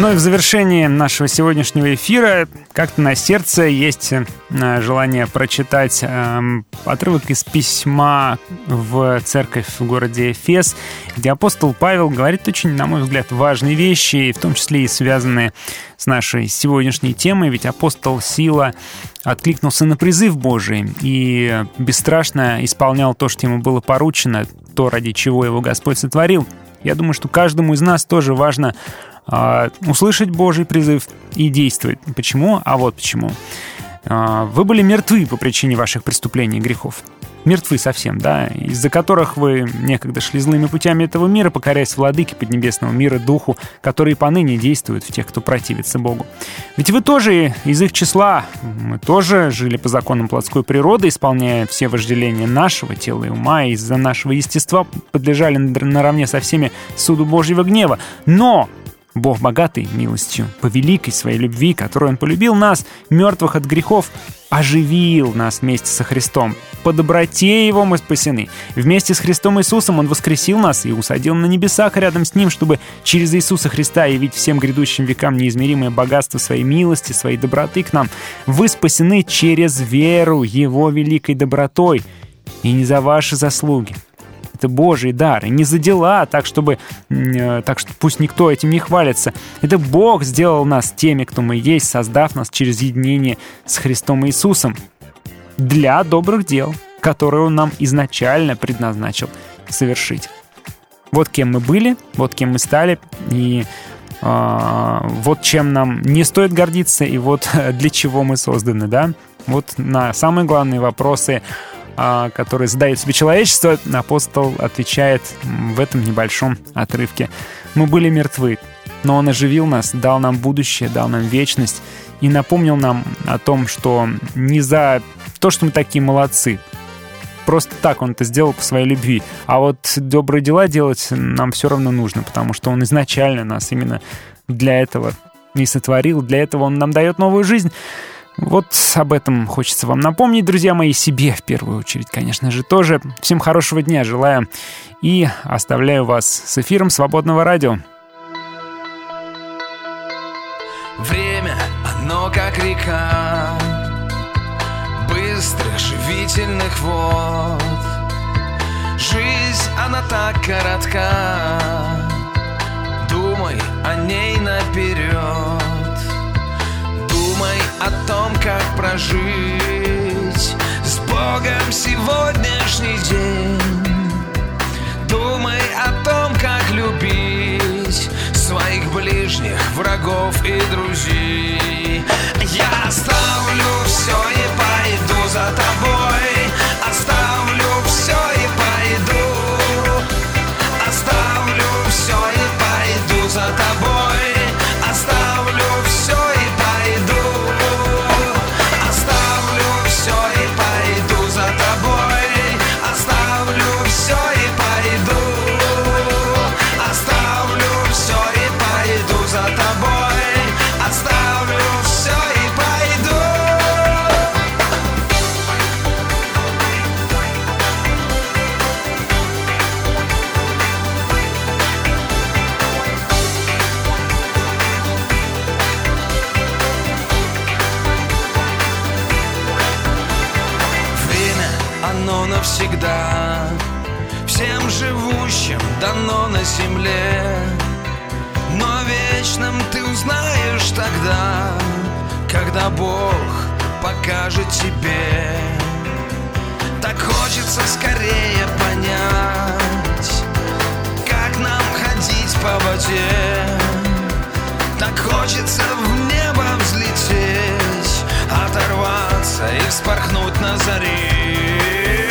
Ну и в завершении нашего сегодняшнего эфира как-то на сердце есть э, желание прочитать эм, отрывок из письма в церковь в городе Эфес, где апостол Павел говорит очень, на мой взгляд, важные вещи, в том числе и связанные с нашей сегодняшней темой, ведь апостол Сила откликнулся на призыв Божий и бесстрашно исполнял то, что ему было поручено, то, ради чего его Господь сотворил. Я думаю, что каждому из нас тоже важно услышать Божий призыв и действовать. Почему? А вот почему. А, Вы были мертвы по причине ваших преступлений и грехов. Мертвы совсем, да, из-за которых вы некогда шли злыми путями этого мира, покоряясь владыке поднебесного мира, духу, который поныне действует в тех, кто противится Богу. Ведь вы тоже из их числа, мы тоже жили по законам плотской природы, исполняя все вожделения нашего тела и ума, из-за нашего естества подлежали наравне со всеми суду Божьего гнева. Но Бог богатый милостью, по великой своей любви, которой Он полюбил нас, мертвых от грехов, оживил нас вместе со Христом. По доброте Его мы спасены. Вместе с Христом Иисусом Он воскресил нас и усадил на небесах рядом с Ним, чтобы через Иисуса Христа явить всем грядущим векам неизмеримое богатство своей милости, своей доброты к нам. Вы спасены через веру Его великой добротой, и не за ваши заслуги, это Божий дар, и не за дела, так чтобы, э, так что пусть никто этим не хвалится. Это Бог сделал нас теми, кто мы есть, создав нас через единение с Христом Иисусом для добрых дел, которые Он нам изначально предназначил совершить. Вот кем мы были, вот кем мы стали, и э, вот чем нам не стоит гордиться, и вот для чего мы созданы, да? Вот на самые главные вопросы а, которые задает себе человечество, апостол отвечает в этом небольшом отрывке. Мы были мертвы, но Он оживил нас, дал нам будущее, дал нам вечность и напомнил нам о том, что не за то, что мы такие молодцы, просто так Он это сделал по своей любви, а вот добрые дела делать нам все равно нужно, потому что Он изначально нас именно для этого и сотворил, для этого Он нам дает новую жизнь. Вот об этом хочется вам напомнить, друзья мои, себе в первую очередь, конечно же, тоже. Всем хорошего дня желаю и оставляю вас с эфиром «Свободного радио». Время, оно как река Быстрых, живительных вод Жизнь, она так коротка Думай о ней наперед о том, как прожить С Богом сегодняшний день. Думай о том, как любить Своих ближних, врагов и друзей. Я оставлю все и пойду за тобой Когда Бог покажет тебе. Так хочется скорее понять Как нам ходить по воде. Так хочется в небо взлететь Оторваться и вспорхнуть на заре.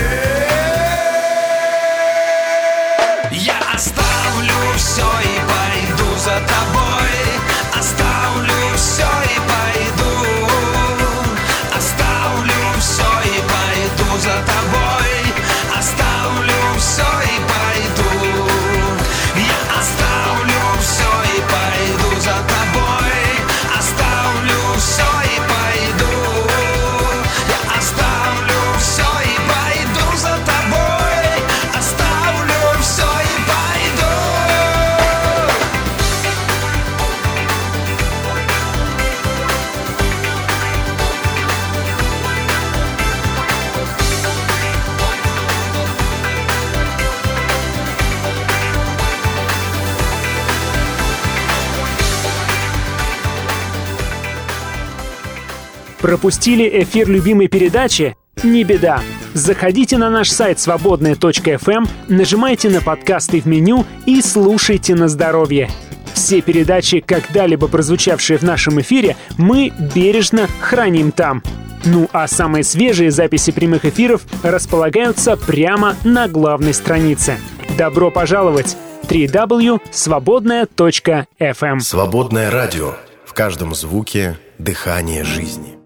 Я оставлю все и пойду за тобой Пропустили эфир любимой передачи? Не беда. Заходите на наш сайт свободная.фм, нажимайте на подкасты в меню и слушайте на здоровье. Все передачи, когда-либо прозвучавшие в нашем эфире, мы бережно храним там. Ну а самые свежие записи прямых эфиров располагаются прямо на главной странице. Добро пожаловать! www.свободная.фм Свободное радио. В каждом звуке дыхание жизни.